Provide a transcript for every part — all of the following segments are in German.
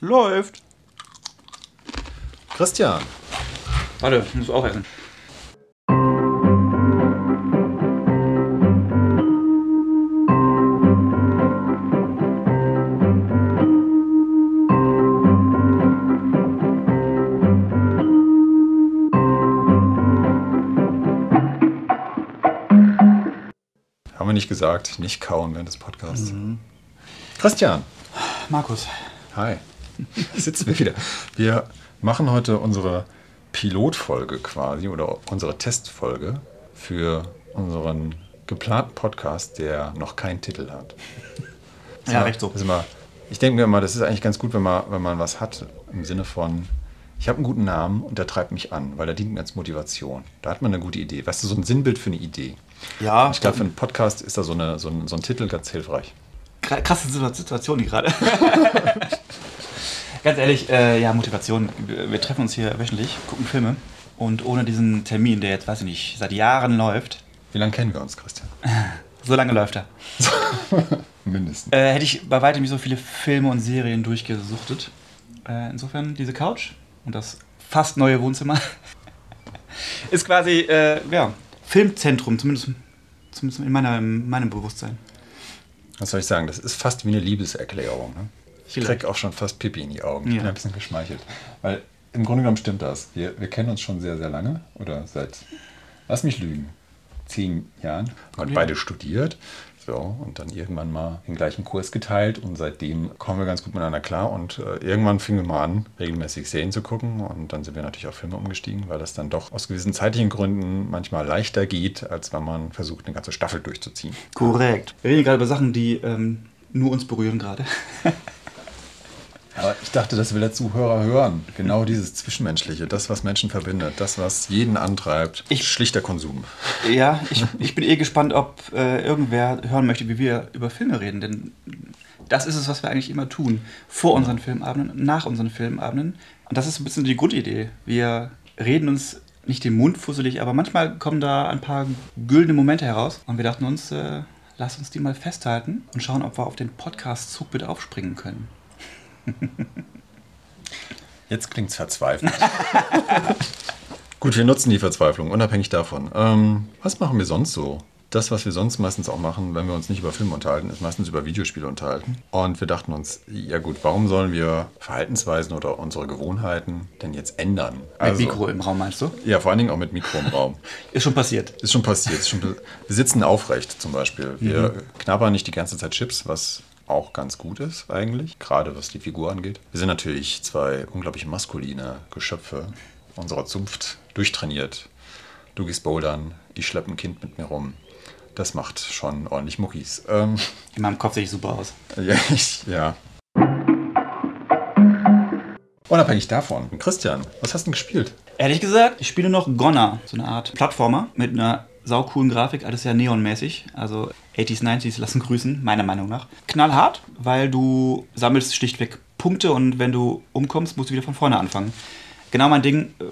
Läuft. Christian. Warte, ich muss auch essen. Haben wir nicht gesagt, nicht kauen während des Podcasts. Christian. Markus. Hi. Sitzen wir wieder. Wir machen heute unsere Pilotfolge quasi oder unsere Testfolge für unseren geplanten Podcast, der noch keinen Titel hat. Das Ja, ist recht so. immer, ich denke mir immer, das ist eigentlich ganz gut, wenn man, wenn man was hat im Sinne von, ich habe einen guten Namen und der treibt mich an, weil der dient mir als Motivation. Da hat man eine gute Idee. Weißt du, so ein Sinnbild für eine Idee. Ja, Ich glaube, für einen Podcast ist da so, eine, so, ein, so ein Titel ganz hilfreich. Krasse Situa- Situation hier gerade. Ganz ehrlich, äh, ja, Motivation. Wir treffen uns hier wöchentlich, gucken Filme. Und ohne diesen Termin, der jetzt, weiß ich nicht, seit Jahren läuft, Wie lange kennen wir uns, Christian? so lange läuft er, Mindestens. äh, hätte ich bei weitem nicht so viele Filme und Serien durchgesuchtet. Äh, insofern, diese Couch und das fast neue Wohnzimmer ist quasi, äh, ja, Filmzentrum, zumindest, zumindest in, meiner, in meinem Bewusstsein. Was soll ich sagen? Das ist fast wie eine Liebeserklärung. Ne? Ich krieg auch schon fast Pipi in die Augen. Ich Ja. bin ein bisschen geschmeichelt. Weil im Grunde genommen stimmt das. Wir, wir kennen uns schon sehr, sehr lange. Oder seit, lass mich lügen, zehn Jahren. Haben Ja. beide studiert. So, und dann irgendwann mal den gleichen Kurs geteilt und seitdem kommen wir ganz gut miteinander klar und äh, irgendwann fingen wir mal an, regelmäßig Serien zu gucken und dann sind wir natürlich auf Filme umgestiegen, weil das dann doch aus gewissen zeitlichen Gründen manchmal leichter geht, als wenn man versucht, eine ganze Staffel durchzuziehen. Korrekt. Wir reden gerade über Sachen, die ähm, nur uns berühren gerade. Aber ich dachte, das will der Zuhörer hören. Genau dieses Zwischenmenschliche, das, was Menschen verbindet, das, was jeden antreibt. Ich- schlichter Konsum. Ja, ich, ich bin eh gespannt, ob äh, irgendwer hören möchte, wie wir über Filme reden. Denn das ist es, was wir eigentlich immer tun. Vor unseren Filmabenden und nach unseren Filmabenden. Und das ist ein bisschen die Grundidee. Wir reden uns nicht den Mund fusselig, aber manchmal kommen da ein paar güldene Momente heraus. Und wir dachten uns, äh, lass uns die mal festhalten und schauen, ob wir auf den Podcast-Zug bitte aufspringen können. Jetzt klingt es verzweifelt. Gut, wir nutzen die Verzweiflung, unabhängig davon. Ähm, was machen wir sonst so? Das, was wir sonst meistens auch machen, wenn wir uns nicht über Filme unterhalten, ist meistens über Videospiele unterhalten. Und wir dachten uns, ja gut, warum sollen wir Verhaltensweisen oder unsere Gewohnheiten denn jetzt ändern? Mit Mikro im Raum, meinst du? Ja, vor allen Dingen auch mit Mikro im Raum. Ist schon passiert. Ist schon passiert. Ist schon, wir sitzen aufrecht zum Beispiel. Wir knabbern nicht die ganze Zeit Chips, was auch ganz gut ist eigentlich, gerade was die Figur angeht. Wir sind natürlich zwei unglaublich maskuline Geschöpfe unserer Zunft, durchtrainiert. Du gehst bouldern, ich schleppe ein Kind mit mir rum. Das macht schon ordentlich Muckis. Ähm, In meinem Kopf sehe ich super aus. ja, ich, ja. Unabhängig davon, Christian, was hast du denn gespielt? Ehrlich gesagt, ich spiele noch Gonna, so eine Art Plattformer mit einer saucoolen Grafik, alles sehr neonmäßig. Also 80s, 90s lassen grüßen, meiner Meinung nach. Knallhart, weil du sammelst schlichtweg Punkte und wenn du umkommst, musst du wieder von vorne anfangen. Genau mein Ding, äh,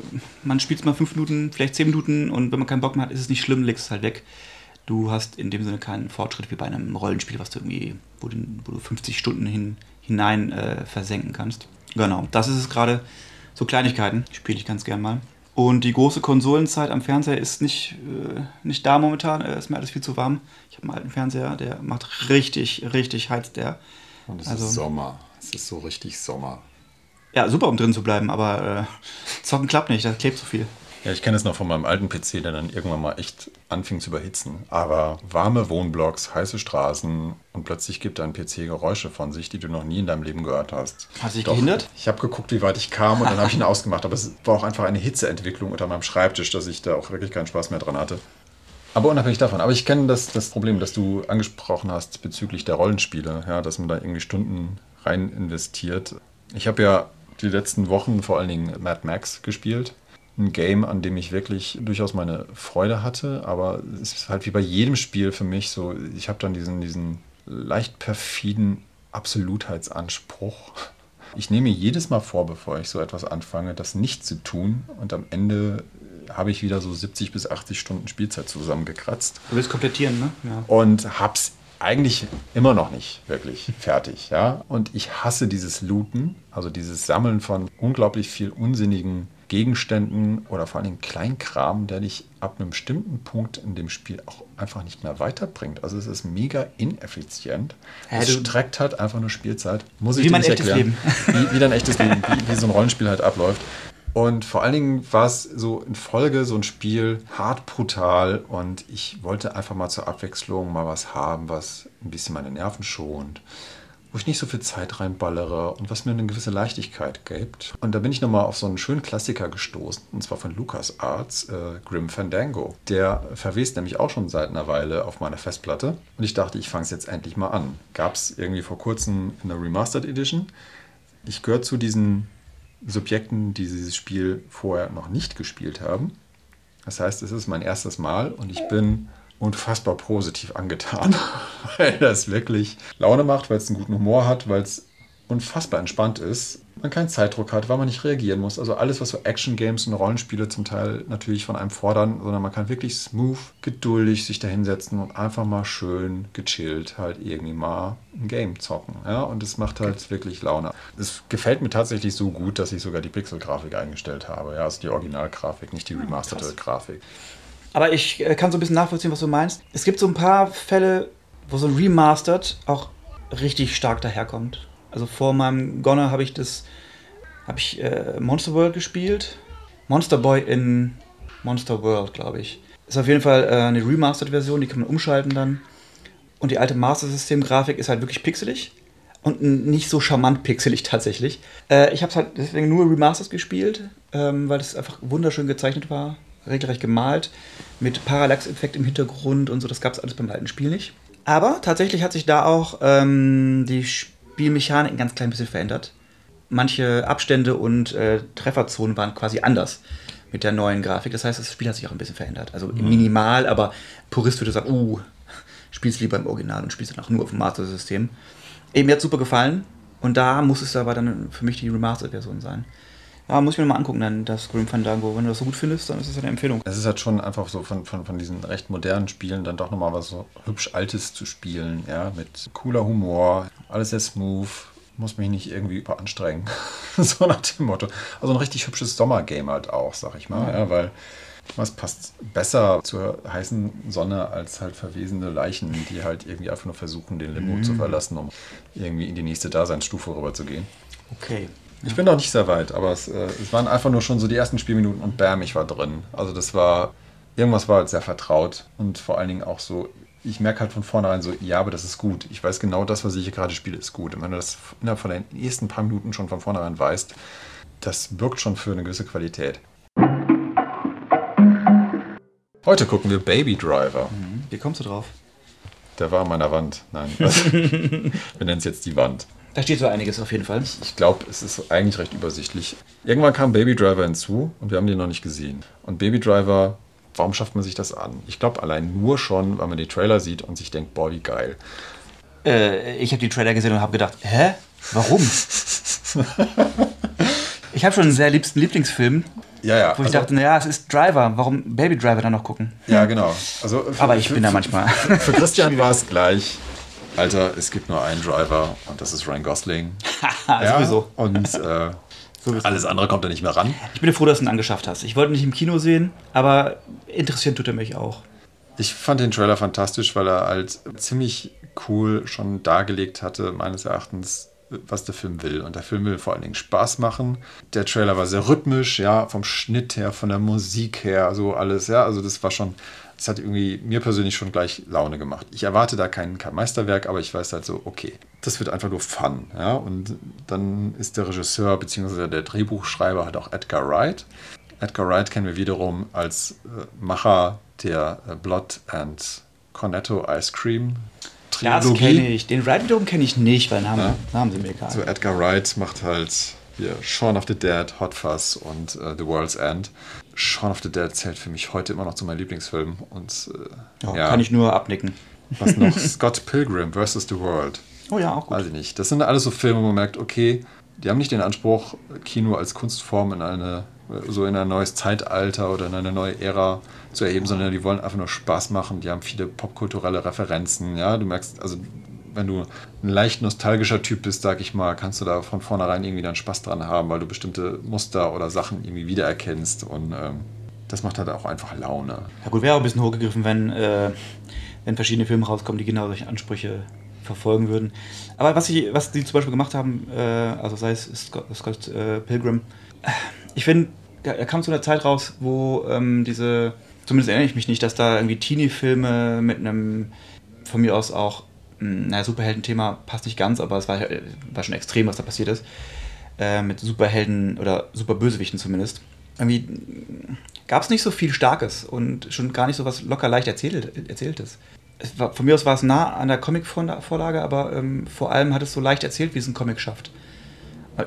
man spielt es mal 5 Minuten, vielleicht 10 Minuten und wenn man keinen Bock mehr hat, ist es nicht schlimm, legst es halt weg. Du hast in dem Sinne keinen Fortschritt wie bei einem Rollenspiel, was du irgendwie, wo du, wo du 50 Stunden hin, hinein äh, versenken kannst. Genau, das ist es gerade. So Kleinigkeiten spiele ich ganz gern mal. Und die große Konsolenzeit am Fernseher ist nicht, äh, nicht da momentan. Äh, ist mir alles viel zu warm. Ich habe einen alten Fernseher, der macht richtig, richtig heizt der. Und es Also- ist Sommer. Es ist so richtig Sommer. Ja, super, um drin zu bleiben, aber äh, zocken klappt nicht, da klebt so viel. Ja, ich kenne es noch von meinem alten PC, der dann irgendwann mal echt anfing zu überhitzen. Aber warme Wohnblocks, heiße Straßen und plötzlich gibt dein PC Geräusche von sich, die du noch nie in deinem Leben gehört hast. Hat sich gehindert? Ich habe geguckt, wie weit ich kam und dann habe ich ihn ausgemacht. Aber es war auch einfach eine Hitzeentwicklung unter meinem Schreibtisch, dass ich da auch wirklich keinen Spaß mehr dran hatte. Aber unabhängig davon. Aber ich kenne das, das Problem, das du angesprochen hast bezüglich der Rollenspiele, ja, dass man da irgendwie Stunden rein investiert. Ich habe ja die letzten Wochen vor allen Dingen Mad Max gespielt. Ein Game, an dem ich wirklich durchaus meine Freude hatte, aber es ist halt wie bei jedem Spiel für mich so, ich habe dann diesen, diesen leicht perfiden Absolutheitsanspruch. Ich nehme mir jedes Mal vor, bevor ich so etwas anfange, das nicht zu tun und am Ende habe ich wieder so 70 bis 80 Stunden Spielzeit zusammengekratzt Du willst komplettieren, ne? Ja. und hab's eigentlich immer noch nicht wirklich fertig. Ja? Und ich hasse dieses Looten, also dieses Sammeln von unglaublich viel unsinnigen Gegenständen oder vor allen Dingen Kleinkram, der dich ab einem bestimmten Punkt in dem Spiel auch einfach nicht mehr weiterbringt. Also es ist mega ineffizient. Ja, es streckt halt einfach nur Spielzeit. Muss ich Wie dir nicht erklären. Wie, wie dein echtes Leben, wie, wie so ein Rollenspiel halt abläuft. Und vor allen Dingen war es so in Folge so ein Spiel hart brutal und ich wollte einfach mal zur Abwechslung mal was haben, was ein bisschen meine Nerven schont, wo ich nicht so viel Zeit reinballere und was mir eine gewisse Leichtigkeit gibt. Und da bin ich nochmal auf so einen schönen Klassiker gestoßen, und zwar von LucasArts, äh, Grim Fandango. Der verwest nämlich auch schon seit einer Weile auf meiner Festplatte und ich dachte, ich fange es jetzt endlich mal an. Gab es irgendwie vor kurzem in der Remastered Edition. Ich gehöre zu diesen Subjekten, die dieses Spiel vorher noch nicht gespielt haben. Das heißt, es ist mein erstes Mal und ich bin unfassbar positiv angetan, weil das wirklich Laune macht, weil es einen guten Humor hat, weil es unfassbar entspannt ist, man keinen Zeitdruck hat, weil man nicht reagieren muss. Also alles, was so Action-Games und Rollenspiele zum Teil natürlich von einem fordern, sondern man kann wirklich smooth, geduldig sich da hinsetzen und einfach mal schön gechillt halt irgendwie mal ein Game zocken. Ja, und es macht halt wirklich Laune. Es gefällt mir tatsächlich so gut, dass ich sogar die Pixel-Grafik eingestellt habe. Ja, also die Originalgrafik, nicht die remasterte Grafik. Aber ich äh, kann so ein bisschen nachvollziehen, was du meinst. Es gibt so ein paar Fälle, wo so ein Remastered auch richtig stark daherkommt. Also vor meinem Gonner habe ich das, habe ich äh, Monster World gespielt. Monster Boy in Monster World, glaube ich. Ist auf jeden Fall äh, eine Remastered-Version, die kann man umschalten dann. Und die alte Master System-Grafik ist halt wirklich pixelig und nicht so charmant pixelig tatsächlich. Äh, ich habe es halt deswegen nur Remastered gespielt, ähm, weil es einfach wunderschön gezeichnet war, regelrecht gemalt, mit Parallax-Effekt im Hintergrund und so. Das gab es alles beim alten Spiel nicht. Aber tatsächlich hat sich da auch ähm, die Spielmechanik ein ganz klein bisschen verändert. Manche Abstände und äh, Trefferzonen waren quasi anders mit der neuen Grafik. Das heißt, das Spiel hat sich auch ein bisschen verändert. Also minimal, aber Purist würde sagen, uh, spielst lieber im Original und spielst dann auch nur auf dem Master-System. Eben, mir hat super gefallen. Und da muss es aber dann für mich die Remastered-Version sein. Ja, muss ich mir mal angucken, dann das Grim Fandango. Wenn du das so gut findest, dann ist es eine Empfehlung. Es ist halt schon einfach so von, von, von diesen recht modernen Spielen dann doch nochmal was so hübsch Altes zu spielen, ja, mit cooler Humor, alles sehr smooth, muss mich nicht irgendwie anstrengen. so nach dem Motto. Also ein richtig hübsches Sommergame halt auch, sag ich mal, ja, weil was passt besser zur heißen Sonne als halt verwesende Leichen, die halt irgendwie einfach nur versuchen, den Limbo zu verlassen, um irgendwie in die nächste Daseinsstufe rüberzugehen. Okay. Ich bin noch nicht sehr weit, aber es, äh, es waren einfach nur schon so die ersten Spielminuten und bam, ich war drin. Also das war, irgendwas war halt sehr vertraut und vor allen Dingen auch so, ich merke halt von vornherein so, ja, aber das ist gut. Ich weiß genau, das, was ich hier gerade spiele, ist gut. Und wenn du das innerhalb von den ersten paar Minuten schon von vornherein weißt, das birgt schon für eine gewisse Qualität. Heute gucken wir Baby Driver. Wie kommst du drauf? Der war an meiner Wand. Nein, wir nennen es jetzt die Wand. Da steht so einiges auf jeden Fall. Ich glaube, es ist eigentlich recht übersichtlich. Irgendwann kam Baby Driver hinzu und wir haben den noch nicht gesehen. Und Baby Driver, warum schafft man sich das an? Ich glaube allein nur schon, weil man die Trailer sieht und sich denkt, boah, wie geil. Äh, ich habe die Trailer gesehen und habe gedacht, hä? Warum? ich habe schon einen sehr liebsten Lieblingsfilm, Ja, ja. wo ich dachte, naja, es ist Driver. Warum Baby Driver dann noch gucken? ja, genau. Also für, Aber ich für, bin da manchmal. Für Christian war es gleich. Alter, es gibt nur einen Driver und das ist Ryan Gosling. ja, Sowieso. Und äh, Sowieso. alles andere kommt da nicht mehr ran. Ich bin froh, dass du ihn angeschafft hast. Ich wollte ihn nicht im Kino sehen, aber interessieren tut er mich auch. Ich fand den Trailer fantastisch, weil er halt ziemlich cool schon dargelegt hatte, meines Erachtens, was der Film will. Und der Film will vor allen Dingen Spaß machen. Der Trailer war sehr rhythmisch, ja, vom Schnitt her, von der Musik her, so alles, ja. Also das war schon, das hat irgendwie mir persönlich schon gleich Laune gemacht. Ich erwarte da kein, kein Meisterwerk, aber ich weiß halt so, okay, das wird einfach nur Fun, ja. Und dann ist der Regisseur bzw. der Drehbuchschreiber halt auch Edgar Wright. Edgar Wright kennen wir wiederum als äh, Macher der äh, Blood and Cornetto Ice Cream Das kenne ich. Den Ride wiederum kenne ich nicht, weil Namen, Ja. Namen sind mir egal. So Edgar Wright macht halt hier Shaun of the Dead, Hot Fuzz und äh, The World's End. Shaun of the Dead zählt für mich heute immer noch zu meinen Lieblingsfilmen. Und äh, ja, ja, Kann ich nur abnicken. was noch? Scott Pilgrim vs. The World. Oh ja, auch gut. Weiß ich nicht. Das sind alles so Filme, wo man merkt, okay, die haben nicht den Anspruch, Kino als Kunstform in eine so in ein neues Zeitalter oder in eine neue Ära zu erheben, sondern die wollen einfach nur Spaß machen. Die haben viele popkulturelle Referenzen. Ja, du merkst, also wenn du ein leicht nostalgischer Typ bist, sag ich mal, kannst du da von vornherein irgendwie dann Spaß dran haben, weil du bestimmte Muster oder Sachen irgendwie wiedererkennst und ähm, das macht halt auch einfach Laune. Ja gut, wäre auch ein bisschen hochgegriffen, wenn, äh, wenn verschiedene Filme rauskommen, die genau solche Ansprüche verfolgen würden. Aber was, ich, was die zum Beispiel gemacht haben, äh, also sei es Scott, Scott äh, Pilgrim, äh, ich finde, er kam zu einer Zeit raus, wo ähm, diese, zumindest erinnere ich mich nicht, dass da irgendwie Teenie-Filme mit einem, von mir aus auch, naja, Superhelden-Thema passt nicht ganz, aber es war, war schon extrem, was da passiert ist, äh, mit Superhelden oder Superbösewichten zumindest. Irgendwie gab es nicht so viel Starkes und schon gar nicht so was locker leicht erzählt, Erzähltes. War, von mir aus war es nah an der Comic-Vorlage, aber ähm, vor allem hat es so leicht erzählt, wie es ein Comic schafft.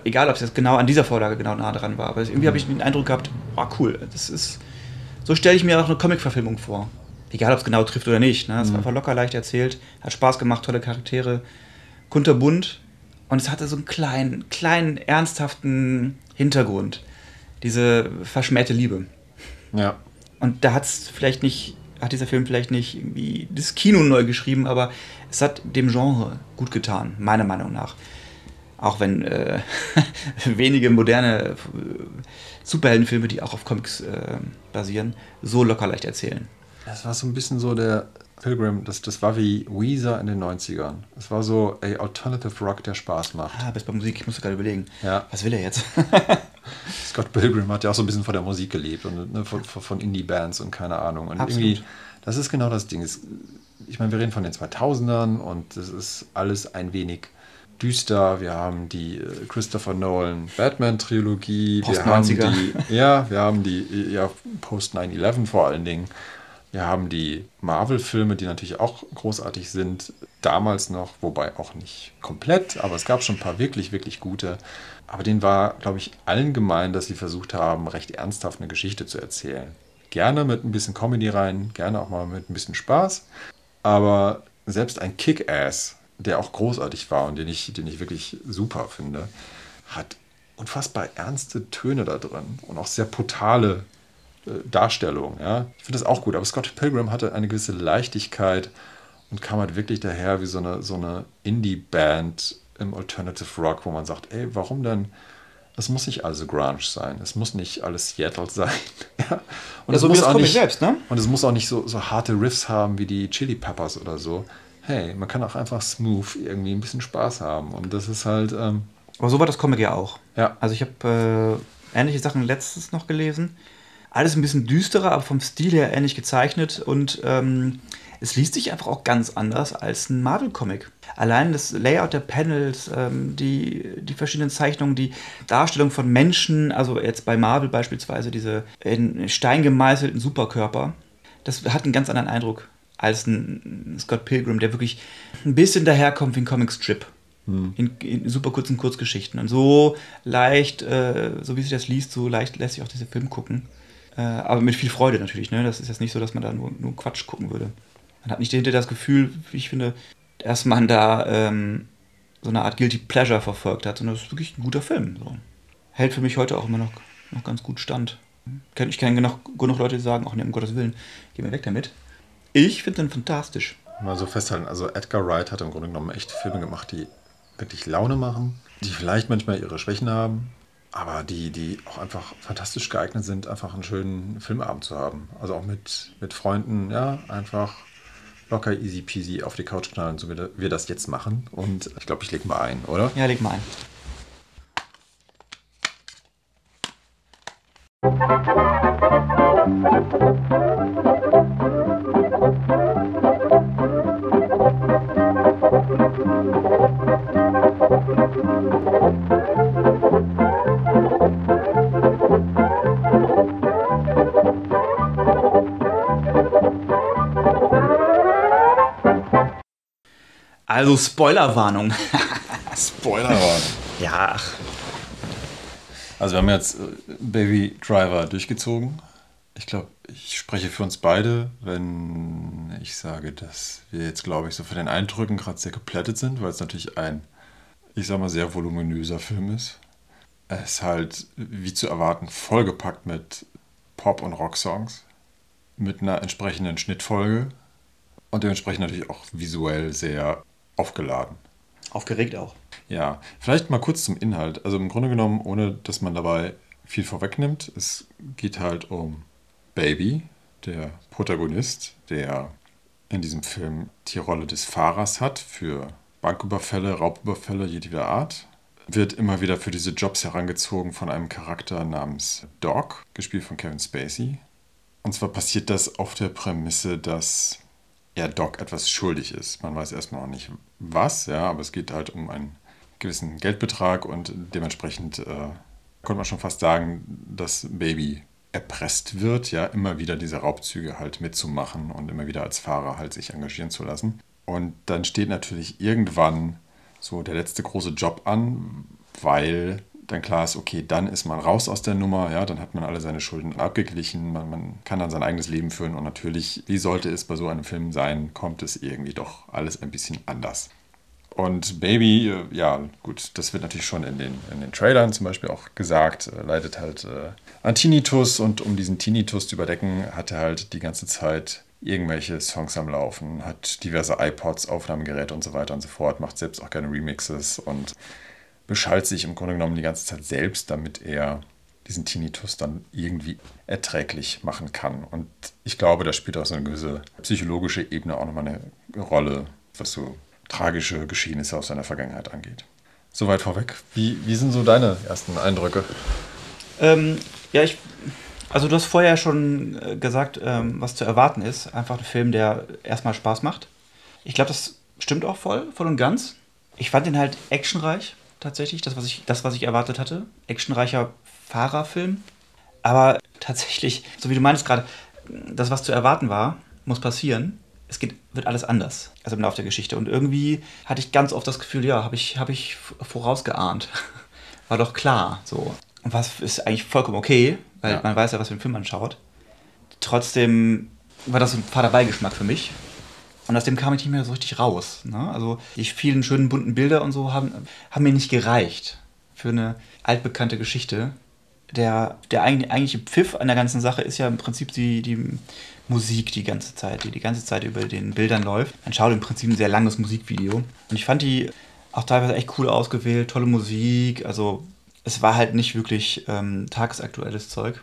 Egal, ob es jetzt genau an dieser Vorlage genau nah dran war, aber irgendwie mhm. habe ich den Eindruck gehabt, oh cool, das ist, so stelle ich mir auch eine Comic-Verfilmung vor. Egal, ob es genau trifft oder nicht. Ne? Es mhm. war einfach locker leicht erzählt, hat Spaß gemacht, tolle Charaktere, kunterbunt und es hatte so einen kleinen, kleinen, ernsthaften Hintergrund. Diese verschmähte Liebe. Ja. Und da hat es vielleicht nicht, hat dieser Film vielleicht nicht irgendwie das Kino neu geschrieben, aber es hat dem Genre gut getan, meiner Meinung nach. Auch wenn äh, wenige moderne äh, Superheldenfilme, die auch auf Comics äh, basieren, so locker leicht erzählen. Das war so ein bisschen so der Pilgrim, das, das war wie Weezer in den 90ern. Es war so a Alternative Rock, der Spaß macht. Ah, bis bei Musik, ich musste gerade überlegen. Ja. Was will er jetzt? Scott Pilgrim hat ja auch so ein bisschen von der Musik gelebt und ne, von, von Indie-Bands und keine Ahnung. Und Absolut. irgendwie, das ist genau das Ding. Ich meine, wir reden von den 2000ern und das ist alles ein wenig düster. Wir haben die äh, Christopher Nolan Batman-Trilogie. Wir haben die, ja, wir haben die ja, Post 9-11 vor allen Dingen. Wir haben die Marvel-Filme, die natürlich auch großartig sind, damals noch, wobei auch nicht komplett, aber es gab schon ein paar wirklich, wirklich gute. Aber denen war, glaube ich, allen gemein, dass sie versucht haben, recht ernsthaft eine Geschichte zu erzählen. Gerne mit ein bisschen Comedy rein, gerne auch mal mit ein bisschen Spaß. Aber selbst ein Kick-Ass der auch großartig war und den ich, den ich wirklich super finde, hat unfassbar ernste Töne da drin und auch sehr brutale äh, Darstellungen. Ja? Ich finde das auch gut, aber Scott Pilgrim hatte eine gewisse Leichtigkeit und kam halt wirklich daher wie so eine, so eine Indie-Band im Alternative Rock, wo man sagt, ey, warum denn? Es muss nicht also Grunge sein, es muss nicht alles Seattle sein. ja? Und, ja, so es muss auch nicht, selbst, ne? und es muss auch nicht so, so harte Riffs haben wie die Chili Peppers oder so hey, man kann auch einfach smooth irgendwie ein bisschen Spaß haben. Und das ist halt. Ähm, Aber so war das Comic ja auch. Ja. Also ich habe äh, ähnliche Sachen letztens noch gelesen. Alles ein bisschen düsterer, aber vom Stil her ähnlich gezeichnet. Und ähm, es liest sich einfach auch ganz anders als ein Marvel-Comic. Allein das Layout der Panels, ähm, die, die verschiedenen Zeichnungen, die Darstellung von Menschen, also jetzt bei Marvel beispielsweise diese in Stein gemeißelten Superkörper, das hat einen ganz anderen Eindruck als ein Scott Pilgrim, der wirklich ein bisschen daherkommt wie ein Comicstrip. Hm. In, in, super kurzen Kurzgeschichten. Und so leicht, äh, so wie sich das liest, so leicht lässt sich auch dieser Film gucken. Äh, aber mit viel Freude natürlich. Ne? Das ist jetzt nicht so, dass man da nur, nur Quatsch gucken würde. Man hat nicht hinter das Gefühl, wie ich finde, dass man da ähm, so eine Art Guilty Pleasure verfolgt hat, sondern das ist wirklich ein guter Film. So. Hält für mich heute auch immer noch, noch ganz gut stand. Ich kenne genug, genug Leute, die sagen, ach nee, um Gottes Willen, geh mir weg damit. Ich finde den fantastisch. Mal so festhalten, also Edgar Wright hat im Grunde genommen echt Filme gemacht, die wirklich Laune machen, die vielleicht manchmal ihre Schwächen haben, aber die, die auch einfach fantastisch geeignet sind, einfach einen schönen Filmabend zu haben. Also auch mit, mit Freunden, ja, einfach locker easy peasy auf die Couch knallen, so wie wir das jetzt machen. Und ich glaube, ich lege mal ein, oder? Ja, leg mal ein. Also Spoilerwarnung. Spoilerwarnung. Ja. Also wir haben jetzt äh, Baby Driver durchgezogen. Ich glaube, ich spreche für uns beide, wenn ich sage, dass wir jetzt, glaube ich, so von den Eindrücken gerade sehr geplättet sind, weil es natürlich ein, ich sag mal, sehr voluminöser Film ist. Er ist halt, wie zu erwarten, vollgepackt mit Pop- und Rock-Songs, mit einer entsprechenden Schnittfolge und dementsprechend natürlich auch visuell sehr aufgeladen. Aufgeregt auch. Ja, vielleicht mal kurz zum Inhalt. Also im Grunde genommen, ohne dass man dabei viel vorwegnimmt, es geht halt um Baby, der Protagonist, der in diesem Film die Rolle des Fahrers hat für Banküberfälle, Raubüberfälle jeder Art. Wird immer wieder für diese Jobs herangezogen von einem Charakter namens Doc, gespielt von Kevin Spacey. Und zwar passiert das auf der Prämisse, dass ja, Doc etwas schuldig ist. Man weiß erstmal noch nicht was, ja, aber es geht halt um einen gewissen Geldbetrag und dementsprechend äh, konnte man schon fast sagen, dass Baby erpresst wird, ja, immer wieder diese Raubzüge halt mitzumachen und immer wieder als Fahrer halt sich engagieren zu lassen. Und dann steht natürlich irgendwann so der letzte große Job an, weil dann klar ist, okay, dann ist man raus aus der Nummer, ja, dann hat man alle seine Schulden abgeglichen, man, man kann dann sein eigenes Leben führen und natürlich, wie sollte es bei so einem Film sein, kommt es irgendwie doch alles ein bisschen anders. Und Baby, äh, ja, gut, das wird natürlich schon in den, in den Trailern zum Beispiel auch gesagt, äh, leidet halt äh, an Tinnitus und um diesen Tinnitus zu überdecken, hat er halt die ganze Zeit irgendwelche Songs am Laufen, hat diverse iPods, Aufnahmegeräte und so weiter und so fort, macht selbst auch gerne Remixes und beschallt sich im Grunde genommen die ganze Zeit selbst, damit er diesen Tinnitus dann irgendwie erträglich machen kann. Und ich glaube, da spielt auch so eine gewisse psychologische Ebene auch nochmal eine Rolle, was so tragische Geschehnisse aus seiner Vergangenheit angeht. Soweit vorweg. Wie, wie sind so deine ersten Eindrücke? Ähm, ja, ich. Also, du hast vorher schon äh, gesagt, ähm, was zu erwarten ist. Einfach ein Film, der erstmal Spaß macht. Ich glaube, das stimmt auch voll, voll und ganz. Ich fand ihn halt actionreich, tatsächlich. Das, was ich, das, was ich erwartet hatte. Actionreicher Fahrerfilm. Aber tatsächlich, so wie du meinst gerade, das, was zu erwarten war, muss passieren es geht, wird alles anders, also im Laufe der Geschichte. Und irgendwie hatte ich ganz oft das Gefühl, ja, habe ich, hab ich vorausgeahnt. War doch klar, so. Und was ist eigentlich vollkommen okay, weil ja. man weiß ja, was für einen Film man schaut. Trotzdem war das ein fader Beigeschmack für mich. Und aus dem kam ich nicht mehr so richtig raus. Ne? Also die vielen schönen bunten Bilder und so haben, haben mir nicht gereicht für eine altbekannte Geschichte. Der, der eigentliche Pfiff an der ganzen Sache ist ja im Prinzip die, die Musik die ganze Zeit, die die ganze Zeit über den Bildern läuft. Man schaut im Prinzip ein sehr langes Musikvideo. Und ich fand die auch teilweise echt cool ausgewählt, tolle Musik. Also es war halt nicht wirklich ähm, tagesaktuelles Zeug.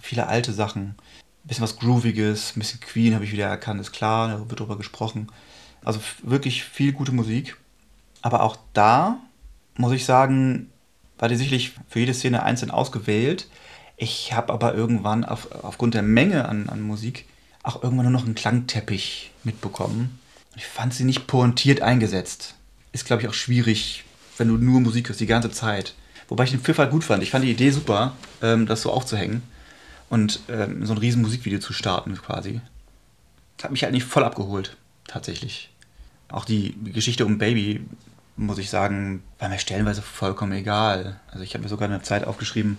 Viele alte Sachen. Bisschen was Grooviges, ein bisschen Queen habe ich wieder erkannt, ist klar, da wird drüber gesprochen. Also wirklich viel gute Musik. Aber auch da muss ich sagen, war die sicherlich für jede Szene einzeln ausgewählt. Ich habe aber irgendwann auf, aufgrund der Menge an, an Musik auch irgendwann nur noch einen Klangteppich mitbekommen. Ich fand sie nicht pointiert eingesetzt. Ist, glaube ich, auch schwierig, wenn du nur Musik hörst, die ganze Zeit. Wobei ich den Pfiff halt gut fand. Ich fand die Idee super, ähm, das so aufzuhängen und ähm, so ein riesen Musikvideo zu starten quasi. Das hat mich halt nicht voll abgeholt, tatsächlich. Auch die Geschichte um Baby, muss ich sagen, war mir stellenweise vollkommen egal. Also ich habe mir sogar eine Zeit aufgeschrieben,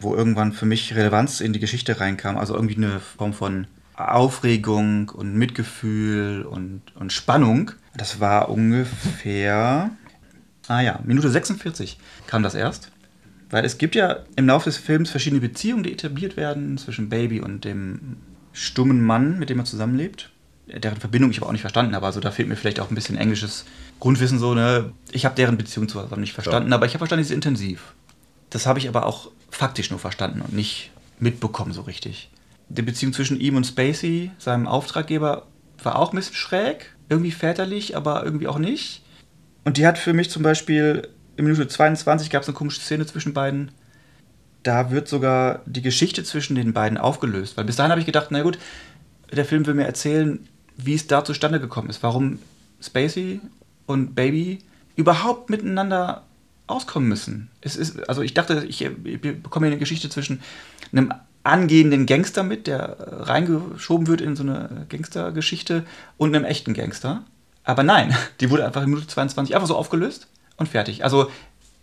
wo irgendwann für mich Relevanz in die Geschichte reinkam. Also irgendwie eine Form von Aufregung und Mitgefühl und, und Spannung. Das war ungefähr, ah ja, Minute 46 kam das erst. Weil es gibt ja im Laufe des Films verschiedene Beziehungen, die etabliert werden zwischen Baby und dem stummen Mann, mit dem er zusammenlebt. Deren Verbindung ich aber auch nicht verstanden habe. Also da fehlt mir vielleicht auch ein bisschen englisches Grundwissen so. Ne? Ich habe deren Beziehung zwar nicht verstanden, ja. aber ich habe verstanden, sie ist intensiv. Das habe ich aber auch faktisch nur verstanden und nicht mitbekommen so richtig die Beziehung zwischen ihm und Spacey, seinem Auftraggeber, war auch ein bisschen schräg. Irgendwie väterlich, aber irgendwie auch nicht. Und die hat für mich zum Beispiel in Minute 22 gab es eine komische Szene zwischen beiden. Da wird sogar die Geschichte zwischen den beiden aufgelöst. Weil bis dahin habe ich gedacht, na gut, der Film will mir erzählen, wie es da zustande gekommen ist. Warum Spacey und Baby überhaupt miteinander auskommen müssen. Es ist, also ich dachte, ich, ich bekomme hier eine Geschichte zwischen einem angehenden Gangster mit, der reingeschoben wird in so eine Gangstergeschichte und einem echten Gangster. Aber nein, die wurde einfach in Minute 22 einfach so aufgelöst und fertig. Also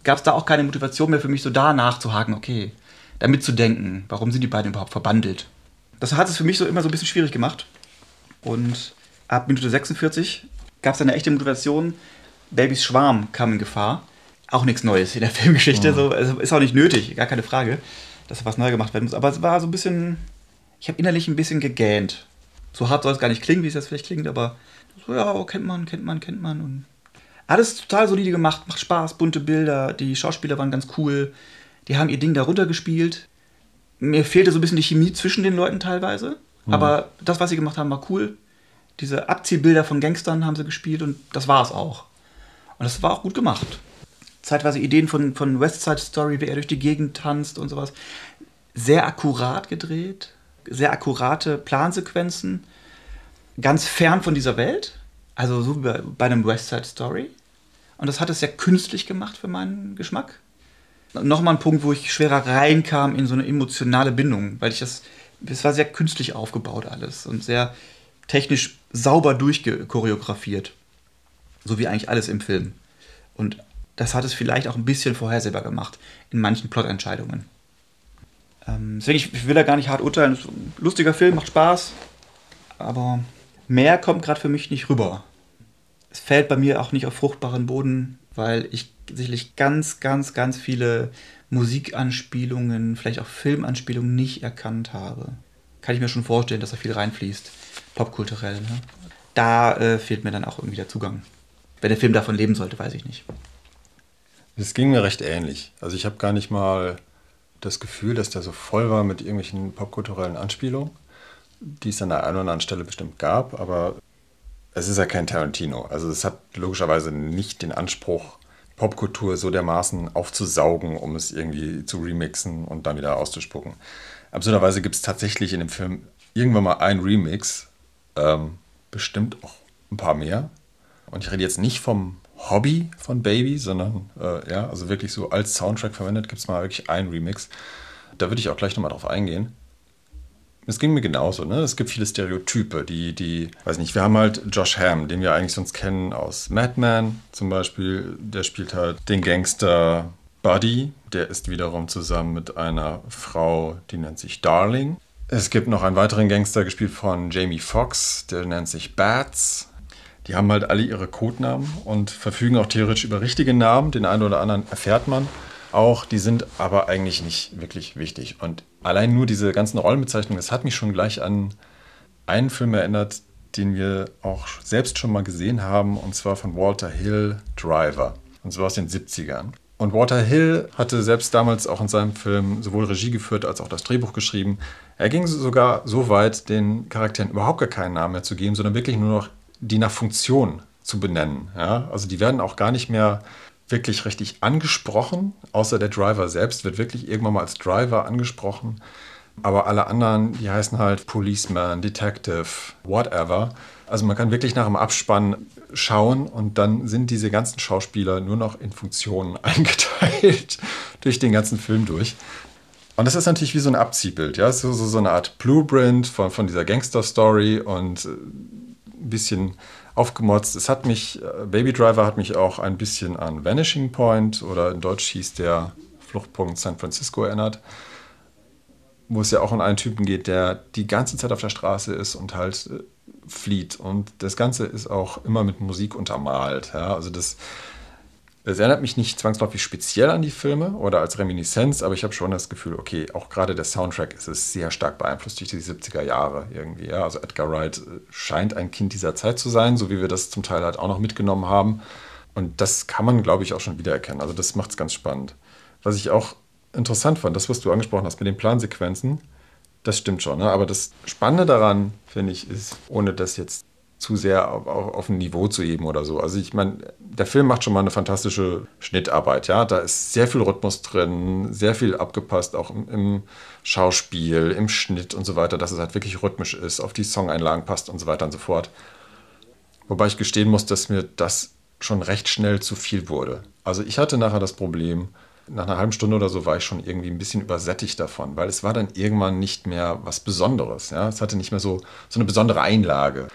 gab es da auch keine Motivation mehr für mich, so da nachzuhaken, okay, damit zu denken, warum sind die beiden überhaupt verbandelt. Das hat es für mich so immer so ein bisschen schwierig gemacht. Und ab Minute 46 gab es eine echte Motivation. Babys Schwarm kam in Gefahr. auch nichts Neues in der Filmgeschichte. Mhm. So, also ist auch nicht nötig, gar keine Frage, dass was neu gemacht werden muss. Aber es war so ein bisschen, ich habe innerlich ein bisschen gegähnt. So hart soll es gar nicht klingen, wie es jetzt vielleicht klingt, aber so, ja, kennt man, kennt man, kennt man. Und alles total solide gemacht, macht Spaß, bunte Bilder, die Schauspieler waren ganz cool, die haben ihr Ding darunter gespielt. Mir fehlte so ein bisschen die Chemie zwischen den Leuten teilweise, mhm. aber das, was sie gemacht haben, war cool. Diese Abziehbilder von Gangstern haben sie gespielt und das war es auch. Und das war auch gut gemacht. Zeitweise Ideen von, von West Side Story, wie er durch die Gegend tanzt und sowas. Sehr akkurat gedreht, sehr akkurate Plansequenzen, ganz fern von dieser Welt. Also so wie bei, bei einem West Side Story. Und das hat es sehr künstlich gemacht für meinen Geschmack. Nochmal ein Punkt, wo ich schwerer reinkam in so eine emotionale Bindung, weil ich das, es war sehr künstlich aufgebaut alles und sehr technisch sauber durchchoreografiert. So wie eigentlich alles im Film. Und das hat es vielleicht auch ein bisschen vorhersehbar gemacht in manchen Plotentscheidungen. Ähm, deswegen, ich, will da gar nicht hart urteilen. lustiger Film, macht Spaß, aber mehr kommt gerade für mich nicht rüber. Es fällt bei mir auch nicht auf fruchtbaren Boden, weil ich sicherlich ganz, ganz, ganz viele Musikanspielungen, vielleicht auch Filmanspielungen nicht erkannt habe. Kann ich mir schon vorstellen, dass da viel reinfließt, popkulturell. Ne? Da äh, fehlt mir dann auch irgendwie der Zugang. Wenn der Film davon leben sollte, weiß ich nicht. Es ging mir recht ähnlich. Also ich habe gar nicht mal das Gefühl, dass der so voll war mit irgendwelchen popkulturellen Anspielungen, die es an der einen oder anderen Stelle bestimmt gab, aber es ist ja kein Tarantino. Also es hat logischerweise nicht den Anspruch, Popkultur so dermaßen aufzusaugen, um es irgendwie zu remixen und dann wieder auszuspucken. Absurderweise gibt es tatsächlich in dem Film irgendwann mal ein Remix, ähm, bestimmt auch ein paar mehr. Und ich rede jetzt nicht vom Hobby von Baby, sondern äh, ja, also wirklich so als Soundtrack verwendet, gibt es mal wirklich ein Remix. Da würde ich auch gleich nochmal drauf eingehen. Es ging mir genauso, ne? Es gibt viele Stereotype, die, die, weiß nicht, wir haben halt Josh Hamm, den wir eigentlich sonst kennen aus Madman zum Beispiel. Der spielt halt den Gangster Buddy. Der ist wiederum zusammen mit einer Frau, die nennt sich Darling. Es gibt noch einen weiteren Gangster, gespielt von Jamie Foxx, der nennt sich Bats. Die haben halt alle ihre Codenamen und verfügen auch theoretisch über richtige Namen. Den einen oder anderen erfährt man auch. Die sind aber eigentlich nicht wirklich wichtig. Und allein nur diese ganzen Rollenbezeichnungen, das hat mich schon gleich an einen Film erinnert, den wir auch selbst schon mal gesehen haben, und zwar von Walter Hill, Driver. Und zwar aus den 70ern. Und Walter Hill hatte selbst damals auch in seinem Film sowohl Regie geführt als auch das Drehbuch geschrieben. Er ging sogar so weit, den Charakteren überhaupt gar keinen Namen mehr zu geben, sondern wirklich nur noch die nach Funktion zu benennen. Ja? Also die werden auch gar nicht mehr wirklich richtig angesprochen, außer der Driver selbst wird wirklich irgendwann mal als Driver angesprochen. Aber alle anderen, die heißen halt Policeman, Detective, whatever. Also man kann wirklich nach dem Abspann schauen und dann sind diese ganzen Schauspieler nur noch in Funktionen eingeteilt durch den ganzen Film durch. Und das ist natürlich wie so ein Abziehbild, ja, so, so, so eine Art Blueprint von, von dieser Gangster-Story und äh, ein bisschen aufgemotzt. Es hat mich, äh, Baby Driver hat mich auch ein bisschen an Vanishing Point oder in Deutsch hieß der Fluchtpunkt San Francisco erinnert, wo es ja auch um einen Typen geht, der die ganze Zeit auf der Straße ist und halt äh, flieht. Und das Ganze ist auch immer mit Musik untermalt. Ja? Also das es erinnert mich nicht zwangsläufig speziell an die Filme oder als Reminiszenz, aber ich habe schon das Gefühl, okay, auch gerade der Soundtrack ist es sehr stark beeinflusst durch die 70er Jahre irgendwie. Ja? Also Edgar Wright äh, scheint ein Kind dieser Zeit zu sein, so wie wir das zum Teil halt auch noch mitgenommen haben. Und das kann man, glaube ich, auch schon wiedererkennen. Also das macht es ganz spannend. Was ich auch interessant fand, das, was du angesprochen hast mit den Plansequenzen, das stimmt schon. Ne? Aber das Spannende daran, finde ich, ist, ohne das jetzt zu sehr auf, auf, ein Niveau zu heben oder so. Also ich meine, der Film macht schon mal eine fantastische Schnittarbeit, ja. Da ist sehr viel Rhythmus drin, sehr viel abgepasst, auch im, im Schauspiel, im Schnitt und so weiter, dass es halt wirklich rhythmisch ist, auf die Songeinlagen passt und so weiter und so fort. Wobei ich gestehen muss, dass mir das schon recht schnell zu viel wurde. Also ich hatte nachher das Problem, nach einer halben Stunde oder so war ich schon irgendwie ein bisschen übersättigt davon, weil es war dann irgendwann nicht mehr was Besonderes. Ja? Es hatte nicht mehr so, so eine besondere Einlage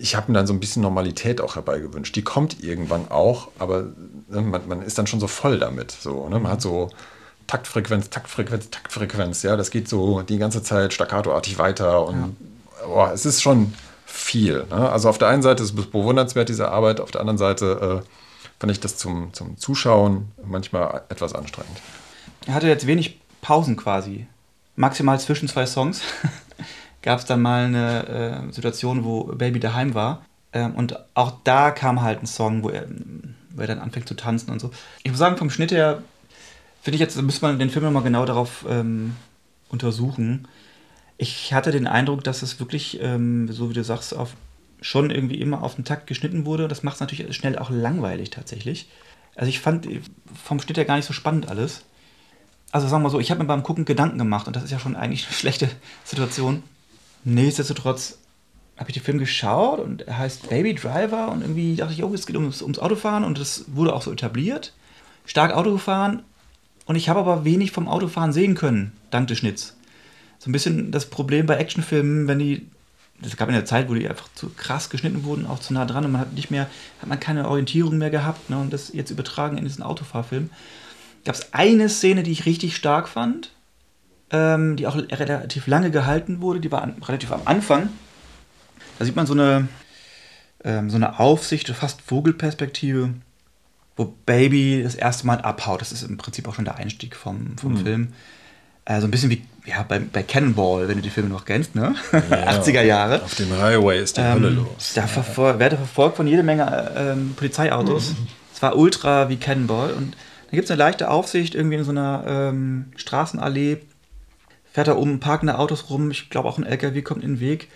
ich habe mir dann so ein bisschen Normalität auch herbeigewünscht. Die kommt irgendwann auch, aber ne, man, man, ist dann schon so voll damit. So, ne? Man hat so Taktfrequenz, Taktfrequenz, Taktfrequenz. Ja, das geht so die ganze Zeit staccatoartig weiter und ja. oh, es ist schon viel. Ne? Also auf der einen Seite ist es bewundernswert, diese Arbeit, auf der anderen Seite äh, fand ich das zum, zum Zuschauen manchmal etwas anstrengend. Er hatte jetzt wenig Pausen quasi. Maximal zwischen zwei Songs gab es dann mal eine äh, Situation, wo Baby daheim war. Ähm, und auch da kam halt ein Song, wo er, wo er dann anfängt zu tanzen und so. Ich muss sagen, vom Schnitt her finde ich jetzt, müsste man den Film nochmal genau darauf ähm, untersuchen. Ich hatte den Eindruck, dass es wirklich, ähm, so wie du sagst, auf, schon irgendwie immer auf den Takt geschnitten wurde. Das macht es natürlich schnell auch langweilig tatsächlich. Also ich fand vom Schnitt her gar nicht so spannend alles. Also sagen wir mal so, ich habe mir beim Gucken Gedanken gemacht und das ist ja schon eigentlich eine schlechte Situation. Nichtsdestotrotz habe ich den Film geschaut und er heißt Baby Driver und irgendwie dachte ich, oh, es geht ums, ums Autofahren und das wurde auch so etabliert. Stark Auto gefahren und ich habe aber wenig vom Autofahren sehen können, dank des Schnitts so ein bisschen das Problem bei Actionfilmen, wenn die, es gab in der Zeit, wo die einfach zu krass geschnitten wurden, auch zu nah dran und man hat nicht mehr, hat man keine Orientierung mehr gehabt, ne, und das jetzt übertragen in diesen Autofahrfilm. Gab es eine Szene, die ich richtig stark fand, ähm, die auch relativ lange gehalten wurde, die war an, relativ am Anfang. Da sieht man so eine, ähm, so eine Aufsicht, fast Vogelperspektive, wo Baby das erste Mal abhaut. Das ist im Prinzip auch schon der Einstieg vom, vom mhm. Film. Also ein bisschen wie ja, bei, bei Cannonball, wenn du die Filme noch kennst, ne? Ja, 80er Jahre. Auf dem Highway ist die ähm, Hölle los. Da verfol werde verfolgt von jede Menge ähm, Polizeiautos. Mhm. Es war ultra wie Cannonball. Und dann gibt es eine leichte Aufsicht irgendwie in so einer ähm, Straßenallee. Fährt da oben parkende Autos rum. Ich glaube auch ein LKW kommt in den Weg.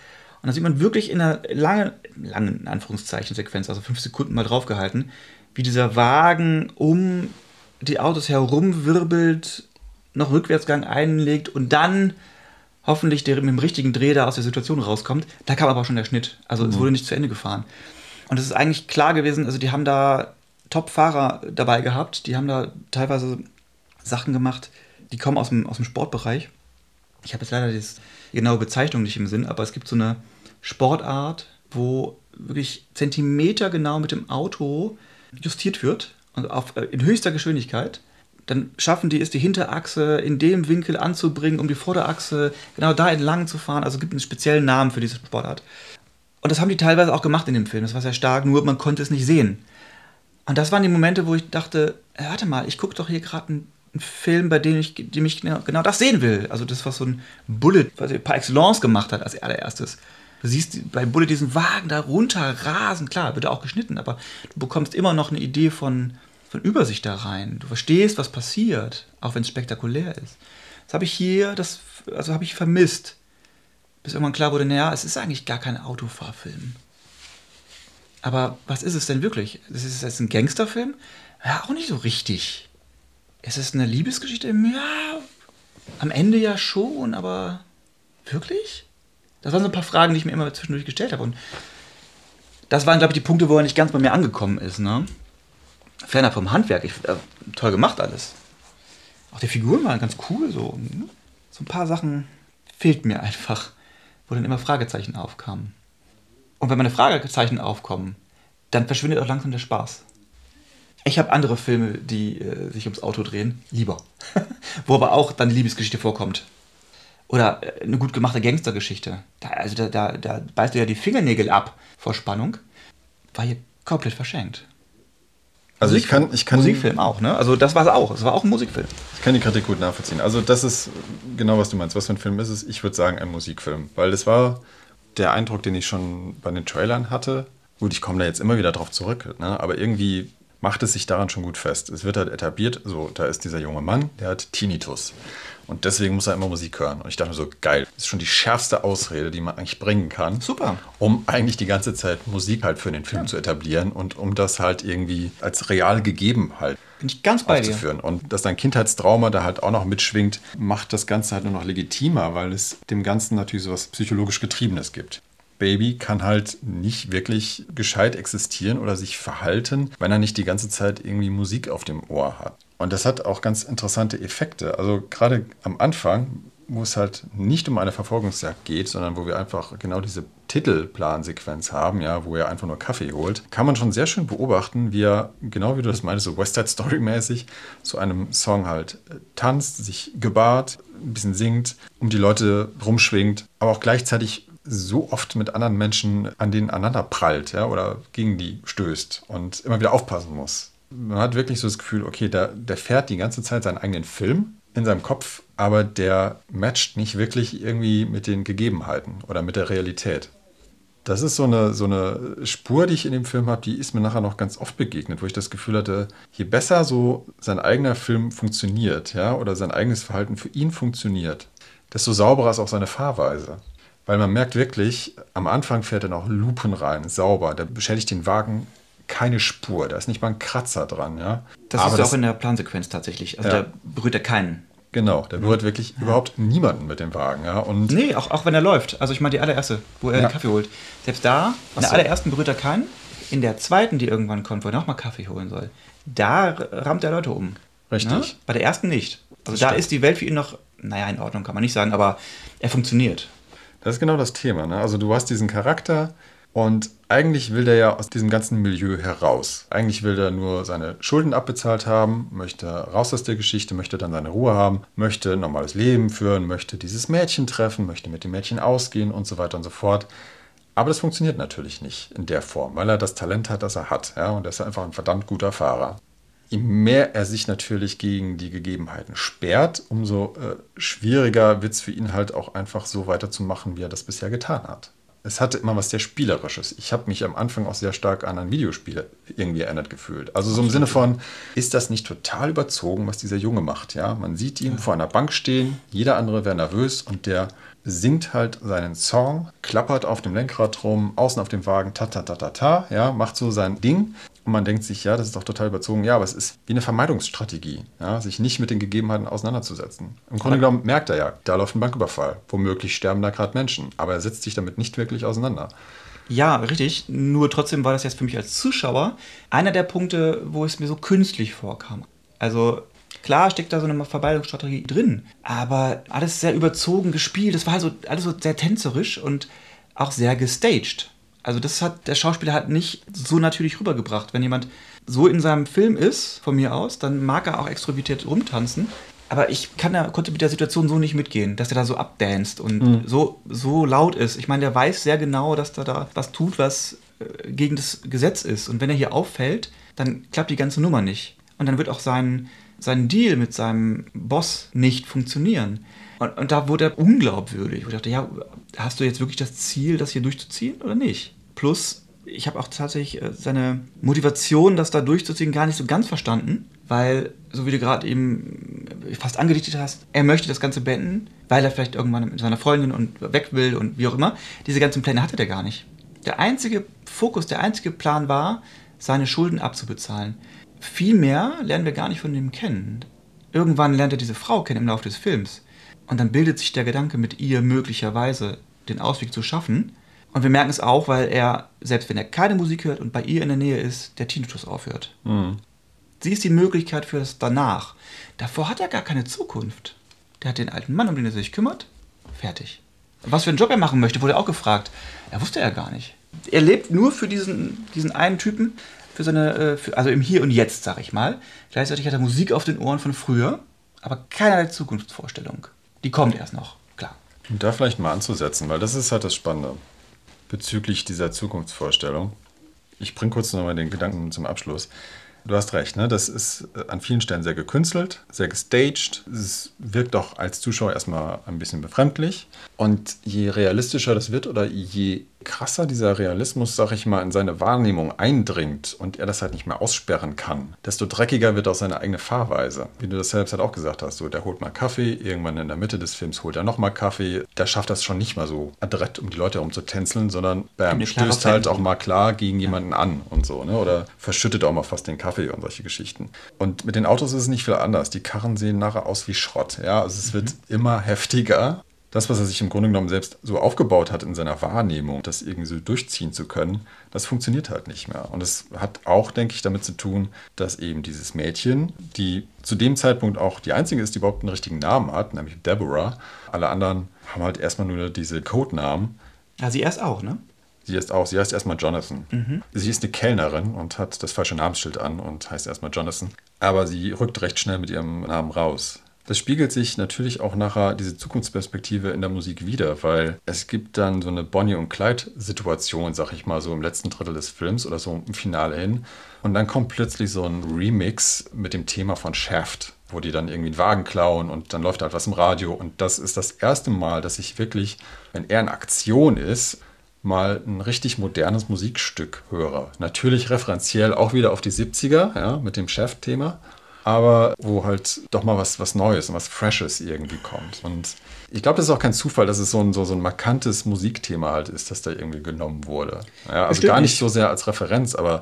Und dann sieht man wirklich in einer langen, langen Anführungszeichen Sequenz, also fünf Sekunden mal draufgehalten, wie dieser Wagen um die Autos herumwirbelt noch Rückwärtsgang einlegt und dann hoffentlich der mit dem richtigen Dreh da aus der Situation rauskommt. Da kam aber schon der Schnitt. Also mhm. es wurde nicht zu Ende gefahren. Und es ist eigentlich klar gewesen, also die haben da Top-Fahrer dabei gehabt, die haben da teilweise Sachen gemacht, die kommen aus dem, aus dem Sportbereich. Ich habe jetzt leider die genaue Bezeichnung nicht im Sinn, aber es gibt so eine Sportart, wo wirklich Zentimeter genau mit dem Auto justiert wird, also auf, in höchster Geschwindigkeit dann schaffen die es, die Hinterachse in dem Winkel anzubringen, um die Vorderachse genau da entlang zu fahren. Also es gibt einen speziellen Namen für diese Sportart. Und das haben die teilweise auch gemacht in dem Film. Das war sehr stark, nur man konnte es nicht sehen. Und das waren die Momente, wo ich dachte, warte mal, ich gucke doch hier gerade einen, einen, Film, bei dem ich, dem ich genau, genau, das sehen will. Also das, was so ein Bullet er par excellence gemacht hat als allererstes. Du siehst bei Bullet diesen Wagen da runter rasen. Klar, wird auch geschnitten, aber du bekommst immer noch eine Idee von, von Übersicht da rein. Du verstehst, was passiert, auch wenn es spektakulär ist. Das habe ich hier, das also habe ich vermisst. Bis irgendwann klar wurde, naja, es ist eigentlich gar kein Autofahrfilm. Aber was ist es denn wirklich? Ist es jetzt ein Gangsterfilm? Ja, auch nicht so richtig. Ist es eine Liebesgeschichte? Ja, am Ende ja schon, aber wirklich? Das waren so ein paar Fragen, die ich mir immer zwischendurch gestellt habe. Und das waren, glaube ich, die Punkte, wo er nicht ganz bei mir angekommen ist. Ne? ferner vom Handwerk, ich, äh, toll gemacht alles. Auch die Figuren waren ganz cool, so. Ne? So ein paar Sachen fehlt mir einfach, wo dann immer Fragezeichen aufkamen. Und wenn meine Fragezeichen aufkommen, dann verschwindet auch langsam der Spaß. Ich habe andere Filme, die äh, sich ums Auto drehen, lieber. wo aber auch dann die Liebesgeschichte vorkommt. Oder äh, eine gut gemachte Gangstergeschichte. Da, also da, da, da beißt du ja die Fingernägel ab vor Spannung. War hier komplett verschenkt. Also ich kann, ich kann Musikfilm auch, ne? Also das war es auch. Es war auch ein Musikfilm. Ich kann die Kritik gut nachvollziehen. Also das ist genau, was du meinst. Was für ein Film ist es? Ich würde sagen, ein Musikfilm. Weil das war der Eindruck, den ich schon bei den Trailern hatte. Gut, ich komme da jetzt immer wieder drauf zurück, ne? aber irgendwie macht es sich daran schon gut fest. Es wird halt etabliert, so, da ist dieser junge Mann, der hat Tinnitus. Und deswegen muss er immer Musik hören. Und ich dachte mir so, geil, das ist schon die schärfste Ausrede, die man eigentlich bringen kann. Super. Um eigentlich die ganze Zeit Musik halt für den Film ja. zu etablieren und um das halt irgendwie als real gegeben halt Bin ich ganz bei aufzuführen. Dir. Und dass dein Kindheitstrauma da halt auch noch mitschwingt, macht das Ganze halt nur noch legitimer, weil es dem Ganzen natürlich so was psychologisch Getriebenes gibt. Baby kann halt nicht wirklich gescheit existieren oder sich verhalten, wenn er nicht die ganze Zeit irgendwie Musik auf dem Ohr hat. Und das hat auch ganz interessante Effekte. Also gerade am Anfang, wo es halt nicht um eine Verfolgungsjagd geht, sondern wo wir einfach genau diese Titelplansequenz haben, ja, wo er einfach nur Kaffee holt, kann man schon sehr schön beobachten, wie er, genau wie du das meinst, so West Side Story mäßig, zu einem Song halt äh, tanzt, sich gebahrt, ein bisschen singt, um die Leute rumschwingt, aber auch gleichzeitig so oft mit anderen Menschen an denen aneinander prallt, ja, oder gegen die stößt und immer wieder aufpassen muss Man hat wirklich so das Gefühl, okay, der, der fährt die ganze Zeit seinen eigenen Film in seinem Kopf, aber der matcht nicht wirklich irgendwie mit den Gegebenheiten oder mit der Realität. Das ist so eine, so eine Spur, die ich in dem Film habe, die ist mir nachher noch ganz oft begegnet, wo ich das Gefühl hatte, je besser so sein eigener Film funktioniert, ja, oder sein eigenes Verhalten für ihn funktioniert, desto sauberer ist auch seine Fahrweise. Weil man merkt wirklich, am Anfang fährt er noch Lupen rein, sauber, der beschädigt den Wagen keine Spur, da ist nicht mal ein Kratzer dran, ja. Das Aber ist das, auch in der Plansequenz tatsächlich. Also ja. da berührt er keinen. Genau, der berührt wirklich ja. überhaupt niemanden mit dem Wagen. Ja? Und nee, auch, auch wenn er läuft. Also ich meine die allererste, wo er ja. den Kaffee holt. Selbst da, in der allerersten berührt er keinen. In der zweiten, die irgendwann kommt, wo er nochmal Kaffee holen soll, da rammt er Leute um. Richtig. Ja? Bei der ersten nicht. Also das da stimmt. ist die Welt für ihn noch, naja, in Ordnung kann man nicht sagen, aber er funktioniert. Das ist genau das Thema. Ne? Also du hast diesen Charakter, und eigentlich will der ja aus diesem ganzen Milieu heraus. Eigentlich will er nur seine Schulden abbezahlt haben, möchte raus aus der Geschichte, möchte dann seine Ruhe haben, möchte ein normales Leben führen, möchte dieses Mädchen treffen, möchte mit dem Mädchen ausgehen und so weiter und so fort. Aber das funktioniert natürlich nicht in der Form, weil er das Talent hat, das er hat. Ja? Und er ist einfach ein verdammt guter Fahrer. Je mehr er sich natürlich gegen die Gegebenheiten sperrt, umso äh, schwieriger wird es für ihn halt auch einfach so weiterzumachen, wie er das bisher getan hat es hatte immer was sehr Spielerisches. Ich habe mich am Anfang auch sehr stark an ein Videospiel irgendwie erinnert gefühlt. Also so im Sinne von, ist das nicht total überzogen, was dieser Junge macht? Ja, man sieht ihn ja. vor einer Bank stehen, jeder andere wäre nervös und der singt halt seinen Song, klappert auf dem Lenkrad rum, außen auf dem Wagen, ta ta ta ta ta, ja, macht so sein Ding und man denkt sich, ja, das ist doch total überzogen. Ja, aber es ist wie eine Vermeidungsstrategie, ja, sich nicht mit den Gegebenheiten auseinanderzusetzen. Im Grunde genommen merkt er ja, da läuft ein Banküberfall. Womöglich sterben da gerade Menschen. Aber er setzt sich damit nicht wirklich auseinander. Ja, richtig. Nur trotzdem war das jetzt für mich als Zuschauer einer der Punkte, wo es mir so künstlich vorkam. Also klar steckt da so eine Vermeidungsstrategie drin, aber alles sehr überzogen gespielt. Das war also alles so sehr tänzerisch und auch sehr gestaged. Also das hat der Schauspieler hat nicht so natürlich rübergebracht. Wenn jemand so in seinem Film ist, von mir aus, dann mag er auch extrovertiert rumtanzen. Aber ich kann, konnte mit der Situation so nicht mitgehen, dass er da so abdanzt und mhm. so, so laut ist. Ich meine, der weiß sehr genau, dass er da was tut, was äh, gegen das Gesetz ist. Und wenn er hier auffällt, dann klappt die ganze Nummer nicht. Und dann wird auch sein, sein Deal mit seinem Boss nicht funktionieren. Und, und da wurde er unglaubwürdig. Ich dachte, ja, hast du jetzt wirklich das Ziel, das hier durchzuziehen oder nicht? Plus, ich habe auch tatsächlich äh, seine Motivation, das da durchzuziehen, gar nicht so ganz verstanden, weil, so wie du gerade eben fast angedichtet hast, er möchte das Ganze beenden, weil er vielleicht irgendwann mit seiner Freundin und weg will und wie auch immer. Diese ganzen Pläne hatte der gar nicht. Der einzige Fokus, der einzige Plan war, seine Schulden abzubezahlen. Viel mehr lernen wir gar nicht von dem kennen. Irgendwann lernt er diese Frau kennen im Laufe des Films. Und dann bildet sich der Gedanke, mit ihr möglicherweise den Ausweg zu schaffen. Und wir merken es auch, weil er, selbst wenn er keine Musik hört und bei ihr in der Nähe ist, der Tinnitus aufhört. Mhm. Sie ist die Möglichkeit für das danach. Davor hat er gar keine Zukunft. Der hat den alten Mann, um den er sich kümmert. Fertig. Was für einen Job er machen möchte, wurde auch gefragt. Er wusste ja gar nicht. Er lebt nur für diesen, diesen einen Typen, für seine, äh, für, also im Hier und Jetzt, sag ich mal. Gleichzeitig hat er Musik auf den Ohren von früher, aber keinerlei Zukunftsvorstellung. Die kommt erst noch, klar. Und da vielleicht mal anzusetzen, weil das ist halt das Spannende bezüglich dieser Zukunftsvorstellung. Ich bringe kurz nochmal den Gedanken zum Abschluss. Du hast recht, ne? das ist äh, an vielen Stellen sehr gekünstelt, sehr gestaged. Es wirkt auch als Zuschauer erstmal ein bisschen befremdlich. Und je realistischer das wird oder je krasser dieser Realismus, sag ich mal, in seine Wahrnehmung eindringt und er das halt nicht mehr aussperren kann, desto dreckiger wird auch seine eigene Fahrweise. Wie du das selbst halt auch gesagt hast, so der holt mal Kaffee, irgendwann in der Mitte des Films holt er nochmal Kaffee. Der schafft das schon nicht mal so adrett, um die Leute herumzutänzeln, sondern bam, stößt halt auch mal klar gegen jemanden ja. an und so, ne? Oder verschüttet auch mal fast den Kaffee und solche Geschichten. Und mit den Autos ist es nicht viel anders. Die Karren sehen nachher aus wie Schrott. Ja, also es mhm. wird immer heftiger das, was er sich im Grunde genommen selbst so aufgebaut hat in seiner Wahrnehmung, das irgendwie so durchziehen zu können, das funktioniert halt nicht mehr. Und es hat auch, denke ich, damit zu tun, dass eben dieses Mädchen, die zu dem Zeitpunkt auch die einzige ist, die überhaupt einen richtigen Namen hat, nämlich Deborah. Alle anderen haben halt erstmal nur diese Codenamen. Ja, sie erst auch, ne? Sie ist auch, sie heißt erstmal Jonathan. Mhm. Sie ist eine Kellnerin und hat das falsche Namensschild an und heißt erstmal Jonathan. Aber sie rückt recht schnell mit ihrem Namen raus. Das spiegelt sich natürlich auch nachher diese Zukunftsperspektive in der Musik wieder, weil es gibt dann so eine Bonnie und Clyde-Situation, sag ich mal, so im letzten Drittel des Films oder so im Finale hin. Und dann kommt plötzlich so ein Remix mit dem Thema von Shaft, wo die dann irgendwie einen Wagen klauen und dann läuft halt was im Radio. Und das ist das erste Mal, dass ich wirklich, wenn er in Aktion ist, mal ein richtig modernes Musikstück höre. Natürlich referenziell auch wieder auf die 70er, ja, mit dem Chef-Thema aber wo halt doch mal was, was Neues und was Freshes irgendwie kommt. Und ich glaube, das ist auch kein Zufall, dass es so ein, so, so ein markantes Musikthema halt ist, das da irgendwie genommen wurde. Ja, also gar nicht, nicht so sehr als Referenz, aber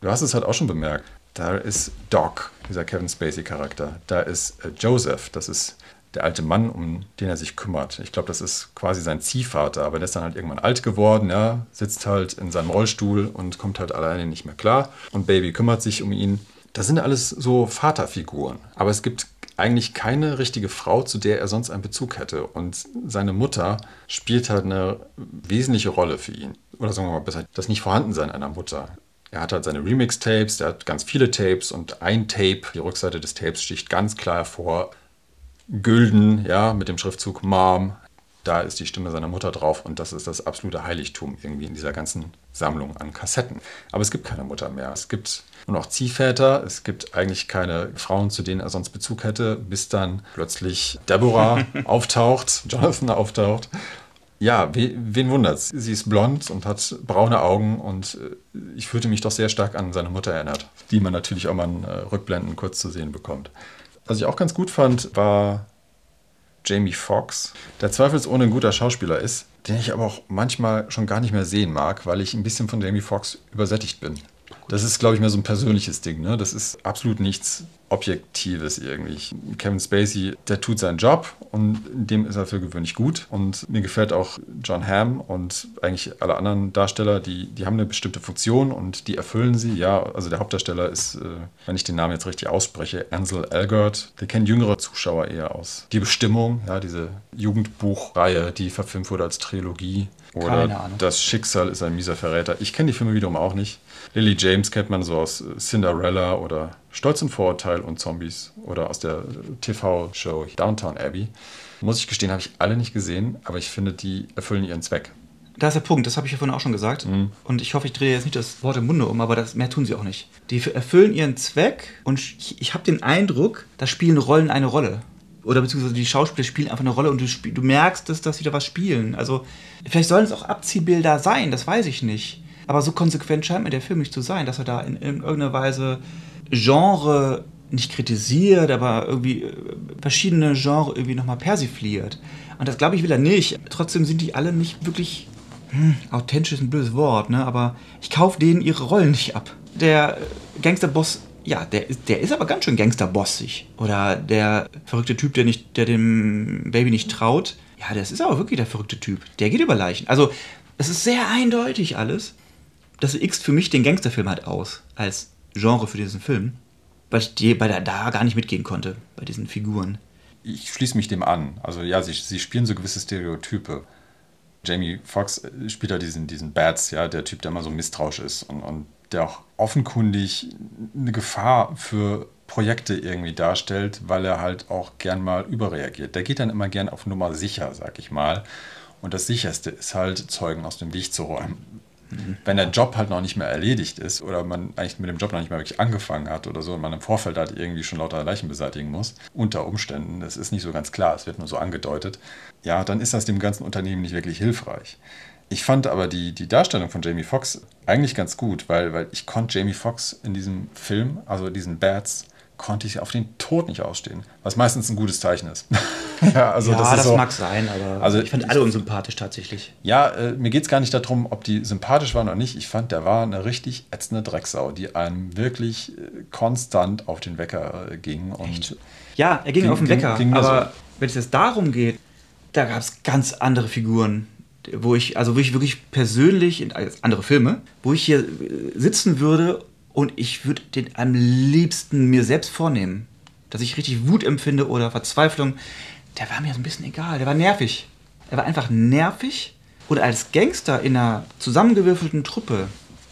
du hast es halt auch schon bemerkt. Da ist Doc, dieser Kevin Spacey-Charakter. Da ist äh, Joseph, das ist der alte Mann, um den er sich kümmert. Ich glaube, das ist quasi sein Ziehvater, aber der ist dann halt irgendwann alt geworden, ja, sitzt halt in seinem Rollstuhl und kommt halt alleine nicht mehr klar. Und Baby kümmert sich um ihn. Das sind alles so Vaterfiguren. Aber es gibt eigentlich keine richtige Frau, zu der er sonst einen Bezug hätte. Und seine Mutter spielt halt eine wesentliche Rolle für ihn. Oder sagen wir mal besser, das Nicht-Vorhandensein einer Mutter. Er hat halt seine Remix-Tapes, er hat ganz viele Tapes und ein Tape, die Rückseite des Tapes sticht ganz klar hervor. Gülden, ja, mit dem Schriftzug Mom. Da ist die Stimme seiner Mutter drauf und das ist das absolute Heiligtum irgendwie in dieser ganzen Sammlung an Kassetten. Aber es gibt keine Mutter mehr. Es gibt nur noch Ziehväter. Es gibt eigentlich keine Frauen, zu denen er sonst Bezug hätte, bis dann plötzlich Deborah auftaucht, Jonathan auftaucht. Ja, wen wundert's? Sie ist blond und hat braune Augen und äh, ich fühlte mich doch sehr stark an seine Mutter erinnert, die man natürlich auch mal in äh, Rückblenden kurz zu sehen bekommt. Was ich auch ganz gut fand, war Jamie Foxx, der zweifelsohne ein guter Schauspieler ist, den ich aber auch manchmal schon gar nicht mehr sehen mag, weil ich ein bisschen von Jamie Foxx übersättigt bin. Das ist, glaube ich, mehr so ein persönliches Ding. Ne? Das ist absolut nichts Objektives irgendwie. Kevin Spacey, der tut seinen Job und dem ist er für gewöhnlich gut. Und mir gefällt auch John Hamm und eigentlich alle anderen Darsteller, die, die haben eine bestimmte Funktion und die erfüllen sie. Ja, also der Hauptdarsteller ist, äh, wenn ich den Namen jetzt richtig ausspreche, Ansel Elgort. Der kennen jüngere Zuschauer eher aus. Die Bestimmung, ja, diese Jugendbuchreihe, die verfilmt wurde als Trilogie. Oder Das Schicksal ist ein mieser Verräter. Ich kenne die Filme wiederum auch nicht. Lily James kennt man so aus Cinderella oder Stolz und Vorurteil und Zombies oder aus der TV-Show Downtown Abbey. Muss ich gestehen, habe ich alle nicht gesehen, aber ich finde, die erfüllen ihren Zweck. Da ist der Punkt, das habe ich ja vorhin auch schon gesagt. Mhm. Und ich hoffe, ich drehe jetzt nicht das Wort im Munde um, aber das, mehr tun sie auch nicht. Die erfüllen ihren Zweck und ich, ich habe den Eindruck, da spielen Rollen eine Rolle. Oder beziehungsweise die Schauspieler spielen einfach eine Rolle und du, du merkst, dass, dass sie da was spielen. Also, vielleicht sollen es auch Abziehbilder sein, das weiß ich nicht. Aber so konsequent scheint mir der Film nicht zu sein, dass er da in, in irgendeiner Weise Genre nicht kritisiert, aber irgendwie äh, verschiedene Genre irgendwie nochmal persifliert. Und das glaube ich will er nicht. Trotzdem sind die alle nicht wirklich hm, authentisch ist ein blödes Wort, ne? Aber ich kaufe denen ihre Rollen nicht ab. Der Gangsterboss, ja, der, der ist aber ganz schön Gangsterbossig. Oder der verrückte Typ, der nicht, der dem Baby nicht traut. Ja, das ist aber wirklich der verrückte Typ. Der geht über Leichen. Also, es ist sehr eindeutig alles das X für mich den Gangsterfilm halt aus, als Genre für diesen Film, weil ich die, bei der, da gar nicht mitgehen konnte, bei diesen Figuren. Ich schließe mich dem an. Also ja, sie, sie spielen so gewisse Stereotype. Jamie Foxx spielt da diesen, diesen Bats, ja, der Typ, der immer so misstrauisch ist und, und der auch offenkundig eine Gefahr für Projekte irgendwie darstellt, weil er halt auch gern mal überreagiert. Der geht dann immer gern auf Nummer sicher, sag ich mal. Und das Sicherste ist halt, Zeugen aus dem Weg zu räumen. Wenn der Job halt noch nicht mehr erledigt ist oder man eigentlich mit dem Job noch nicht mehr wirklich angefangen hat oder so und man im Vorfeld halt irgendwie schon lauter Leichen beseitigen muss, unter Umständen, das ist nicht so ganz klar, es wird nur so angedeutet, ja, dann ist das dem ganzen Unternehmen nicht wirklich hilfreich. Ich fand aber die, die Darstellung von Jamie Foxx eigentlich ganz gut, weil, weil ich konnte Jamie Foxx in diesem Film, also diesen Bats, konnte ich auf den Tod nicht ausstehen, was meistens ein gutes Zeichen ist. ja, also ja, das, das so, mag sein, aber also ich fand alle unsympathisch tatsächlich. Ja, äh, mir geht es gar nicht darum, ob die sympathisch waren oder nicht. Ich fand, der war eine richtig ätzende Drecksau, die einem wirklich äh, konstant auf den Wecker äh, ging. Und ja, er ging, ging auf den Wecker, ging, aber so. wenn es jetzt darum geht, da gab es ganz andere Figuren wo ich, also wo ich wirklich persönlich, in andere Filme, wo ich hier äh, sitzen würde und ich würde den am liebsten mir selbst vornehmen. Dass ich richtig Wut empfinde oder Verzweiflung. Der war mir so ein bisschen egal. Der war nervig. Er war einfach nervig. Und als Gangster in einer zusammengewürfelten Truppe,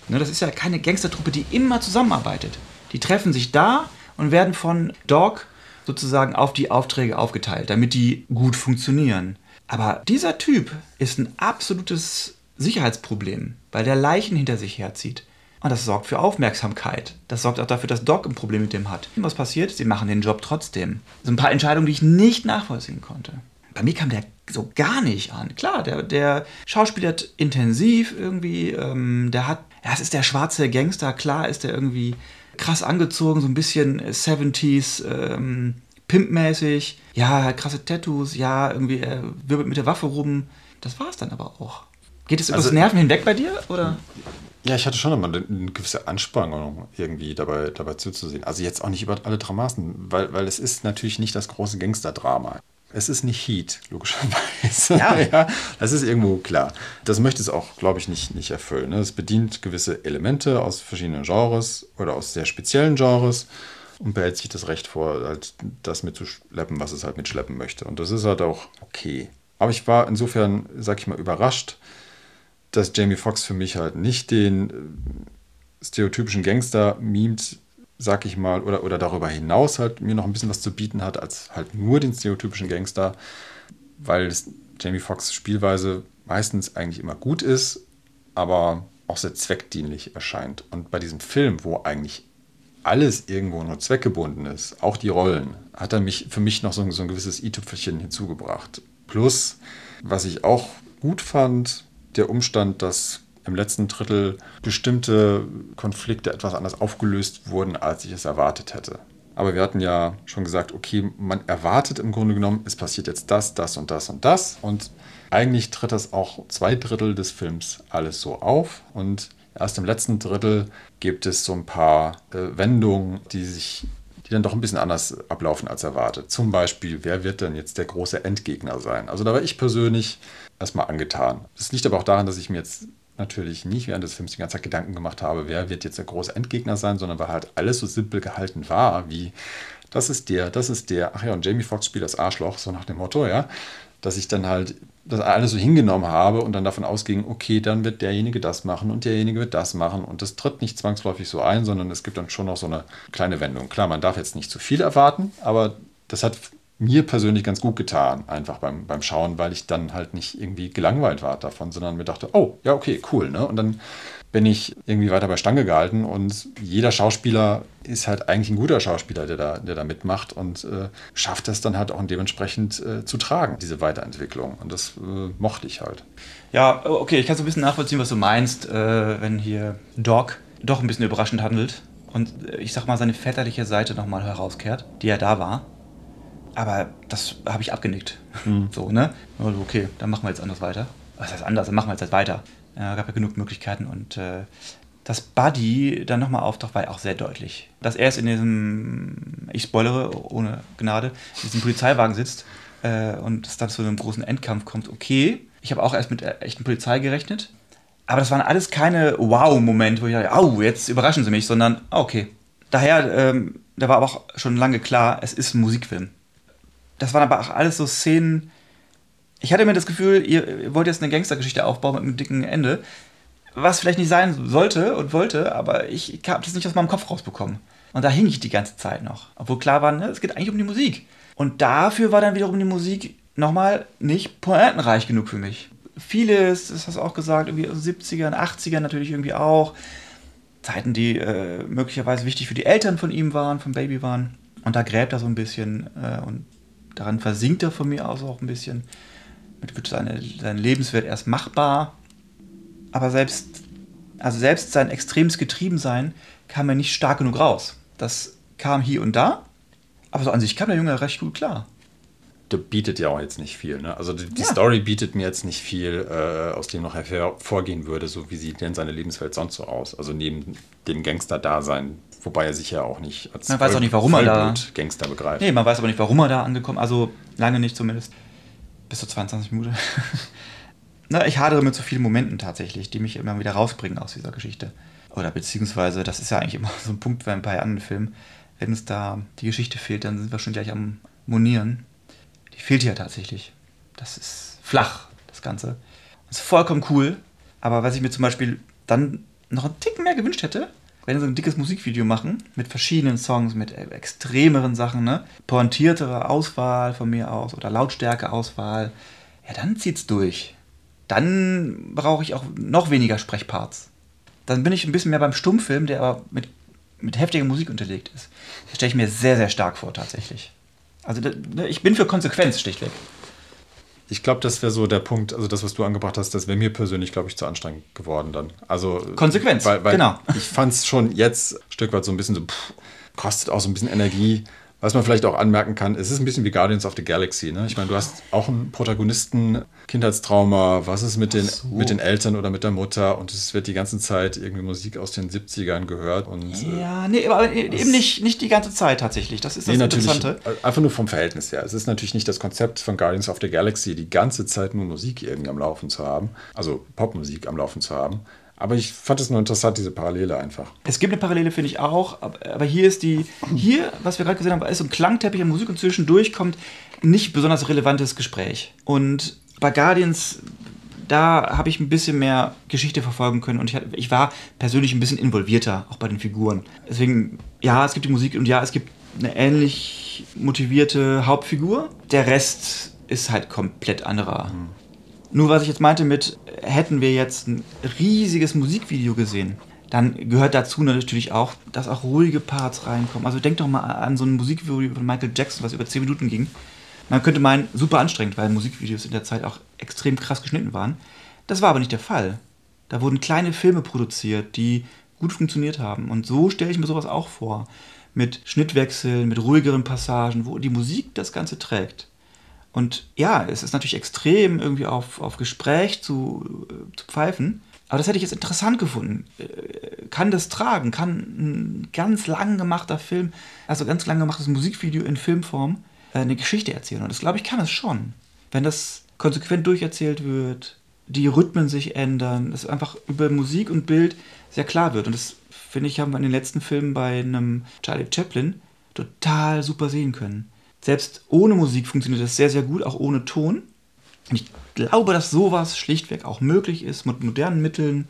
ne, das ist ja keine Gangstertruppe, die immer zusammenarbeitet. Die treffen sich da und werden von Dog sozusagen auf die Aufträge aufgeteilt, damit die gut funktionieren. Aber dieser Typ ist ein absolutes Sicherheitsproblem, weil der Leichen hinter sich herzieht. Und das sorgt für Aufmerksamkeit. Das sorgt auch dafür, dass Doc ein Problem mit dem hat. Was passiert? Sie machen den Job trotzdem. So ein paar Entscheidungen, die ich nicht nachvollziehen konnte. Bei mir kam der so gar nicht an. Klar, der, der schauspielert intensiv irgendwie. Ähm, der hat, ja, es ist der schwarze Gangster. Klar ist der irgendwie krass angezogen, so ein bisschen 70s, ähm, pimpmäßig. Ja, krasse Tattoos. Ja, irgendwie er wirbelt mit der Waffe rum. Das war es dann aber auch. Geht es übers also, Nerven hinweg bei dir? Oder? Ja, ich hatte schon immer eine, eine gewisse Anspannung irgendwie dabei, dabei zuzusehen. Also jetzt auch nicht über alle Dramasen, weil, weil es ist natürlich nicht das große Gangster-Drama. Es ist nicht Heat, logischerweise. Ja. ja. das ist irgendwo klar. Das möchte es auch, glaube ich, nicht, nicht erfüllen. Ne? Es bedient gewisse Elemente aus verschiedenen Genres oder aus sehr speziellen Genres und behält sich das Recht vor, halt das mitzuschleppen, was es halt mitschleppen möchte. Und das ist halt auch okay. Aber ich war insofern, sag ich mal, überrascht, dass Jamie Foxx für mich halt nicht den äh, stereotypischen Gangster mimt, sag ich mal, oder, oder darüber hinaus halt mir noch ein bisschen was zu bieten hat, als halt nur den stereotypischen Gangster, weil Jamie Foxx Spielweise meistens eigentlich immer gut ist, aber auch sehr zweckdienlich erscheint. Und bei diesem Film, wo eigentlich alles irgendwo nur zweckgebunden ist, auch die Rollen, hat er mich für mich noch so, so ein gewisses i-Tüpfelchen hinzugebracht. Plus, was ich auch gut fand, der Umstand, dass im letzten Drittel bestimmte Konflikte etwas anders aufgelöst wurden, als ich es erwartet hätte. Aber wir hatten ja schon gesagt, okay, man erwartet im Grunde genommen, es passiert jetzt das, das und das und das. Und eigentlich tritt das auch zwei Drittel des Films alles so auf. Und erst im letzten Drittel gibt es so ein paar äh, Wendungen, die sich die dann doch ein bisschen anders ablaufen als erwartet. Zum Beispiel, wer wird denn jetzt der große Endgegner sein? Also da war ich persönlich erstmal angetan. Das liegt aber auch daran, dass ich mir jetzt natürlich nicht während des Films die ganze Zeit Gedanken gemacht habe, wer wird jetzt der große Endgegner sein, sondern weil halt alles so simpel gehalten war, wie das ist der, das ist der, ach ja, und Jamie Foxx spielt das Arschloch, so nach dem Motto, ja, dass ich dann halt das alles so hingenommen habe und dann davon ausging, okay, dann wird derjenige das machen und derjenige wird das machen und das tritt nicht zwangsläufig so ein, sondern es gibt dann schon noch so eine kleine Wendung. Klar, man darf jetzt nicht zu viel erwarten, aber das hat mir persönlich ganz gut getan, einfach beim, beim Schauen, weil ich dann halt nicht irgendwie gelangweilt war davon, sondern mir dachte, oh, ja, okay, cool. Ne? Und dann bin ich irgendwie weiter bei Stange gehalten und jeder Schauspieler ist halt eigentlich ein guter Schauspieler, der da, der da mitmacht und äh, schafft es dann halt auch dementsprechend äh, zu tragen, diese Weiterentwicklung. Und das äh, mochte ich halt. Ja, okay, ich kann so ein bisschen nachvollziehen, was du meinst, äh, wenn hier Doc doch ein bisschen überraschend handelt und äh, ich sag mal seine väterliche Seite nochmal herauskehrt, die ja da war aber das habe ich abgenickt. Mhm. So, ne? Also, okay, dann machen wir jetzt anders weiter. Was heißt anders? Dann machen wir jetzt halt weiter. Ja, gab ja genug Möglichkeiten und äh, dass Buddy dann nochmal auftaucht, war ja auch sehr deutlich. Dass er es in diesem, ich spoilere ohne Gnade, in diesem Polizeiwagen sitzt äh, und es dann zu einem großen Endkampf kommt, okay. Ich habe auch erst mit echten Polizei gerechnet. Aber das waren alles keine Wow-Momente, wo ich dachte, au, jetzt überraschen sie mich, sondern, okay. Daher, ähm, da war aber auch schon lange klar, es ist ein Musikfilm das waren aber auch alles so Szenen. Ich hatte mir das Gefühl, ihr wollt jetzt eine Gangstergeschichte aufbauen mit einem dicken Ende. Was vielleicht nicht sein sollte und wollte, aber ich habe das nicht aus meinem Kopf rausbekommen. Und da hing ich die ganze Zeit noch. Obwohl klar war, ne, es geht eigentlich um die Musik. Und dafür war dann wiederum die Musik nochmal nicht pointenreich genug für mich. Vieles, das hast du auch gesagt, irgendwie aus den 70ern, 80ern natürlich irgendwie auch. Zeiten, die äh, möglicherweise wichtig für die Eltern von ihm waren, vom Baby waren. Und da gräbt er so ein bisschen äh, und Daran versinkt er von mir aus auch ein bisschen. Damit wird seine, sein Lebenswert erst machbar. Aber selbst, also selbst sein extremes Getriebensein kam er nicht stark genug raus. Das kam hier und da. Aber so an sich kam der Junge recht gut klar der bietet ja auch jetzt nicht viel. Ne? Also die, die ja. Story bietet mir jetzt nicht viel, äh, aus dem noch hervorgehen würde, so wie sieht denn seine Lebenswelt sonst so aus. Also neben dem Gangster-Dasein Wobei er sich ja auch nicht als man weiß auch nicht, warum er da Gangster begreift. Nee, man weiß aber nicht, warum er da angekommen Also lange nicht zumindest. Bis zu 22 Minuten. Na, ich hadere mit so vielen Momenten tatsächlich, die mich immer wieder rausbringen aus dieser Geschichte. Oder beziehungsweise, das ist ja eigentlich immer so ein Punkt bei ein paar anderen Filmen. Wenn es da die Geschichte fehlt, dann sind wir schon gleich am Monieren. Die fehlt ja tatsächlich. Das ist flach, das Ganze. Das ist vollkommen cool. Aber was ich mir zum Beispiel dann noch einen Ticken mehr gewünscht hätte, wenn sie ein dickes Musikvideo machen, mit verschiedenen Songs, mit äh, extremeren Sachen, ne? pointiertere Auswahl von mir aus oder Lautstärke-Auswahl, ja, dann zieht's durch. Dann brauche ich auch noch weniger Sprechparts. Dann bin ich ein bisschen mehr beim Stummfilm, der aber mit, mit heftiger Musik unterlegt ist. Das stelle ich mir sehr, sehr stark vor, tatsächlich. Also ne, ich bin für Konsequenz, schlichtweg. Ich glaube, das wäre so der Punkt, also das, was du angebracht hast, das wäre mir persönlich, glaube ich, zu anstrengend geworden dann. Also Konsequenz, weil, weil genau. Ich fand es schon jetzt ein Stück weit so ein bisschen so, pff, kostet auch so ein bisschen Energie. Was man vielleicht auch anmerken kann, es ist ein bisschen wie Guardians of the Galaxy. Ne? Ich meine, du hast auch einen Protagonisten, Kindheitstrauma, was ist mit den, so. mit den Eltern oder mit der Mutter und es wird die ganze Zeit irgendwie Musik aus den 70ern gehört. Und, äh, Ja, nee, aber eben nicht, nicht die ganze Zeit tatsächlich. Das ist das Nee. Interessante. Einfach nur vom Verhältnis her. Es ist natürlich nicht das Konzept von Guardians of the Galaxy, die ganze Zeit nur Musik irgendwie am Laufen zu haben. Also Popmusik am Laufen zu haben. Aber ich fand es nur interessant, diese Parallele einfach. Es gibt eine Parallele, finde ich auch, aber hier ist die, hier, was wir gerade gesehen haben, ist so ein Klangteppich an Musik und zwischendurch kommt nicht besonders relevantes Gespräch. Und bei Guardians, da habe ich ein bisschen mehr Geschichte verfolgen können und ich, war persönlich ein bisschen involvierter, auch bei den Figuren. Deswegen, ja, es gibt die Musik und ja, es gibt eine ähnlich motivierte Hauptfigur. Der Rest ist halt komplett anderer. Nur was ich jetzt meinte mit, hätten wir jetzt ein riesiges Musikvideo gesehen, dann gehört dazu natürlich auch, dass auch ruhige Parts reinkommen. Also denk doch mal an so ein Musikvideo von Michael Jackson, was über 10 Minuten ging. Man könnte meinen, super anstrengend, weil Musikvideos in der Zeit auch extrem krass geschnitten waren. Das war aber nicht der Fall. Da wurden kleine Filme produziert, die gut funktioniert haben. Und so stelle ich mir sowas auch vor. Mit Schnittwechseln, mit ruhigeren Passagen, wo die Musik das Ganze trägt. Und ja, es ist natürlich extrem, irgendwie auf, auf Gespräch zu, äh, zu pfeifen. Aber das hätte ich jetzt interessant gefunden. Äh, Kann das tragen? Kann ein ganz lang gemachter Film, also ganz lang gemachtes Musikvideo in Filmform, äh, eine Geschichte erzählen? Und das glaube ich kann es schon. Wenn das konsequent durcherzählt wird, die Rhythmen sich ändern, dass einfach über Musik und Bild sehr klar wird. Und das, finde ich, haben wir in den letzten Filmen bei einem Charlie Chaplin total super sehen können. Selbst ohne Musik funktioniert das sehr, sehr gut, auch ohne Ton. Und ich glaube, dass sowas schlichtweg auch möglich ist mit modernen Mitteln,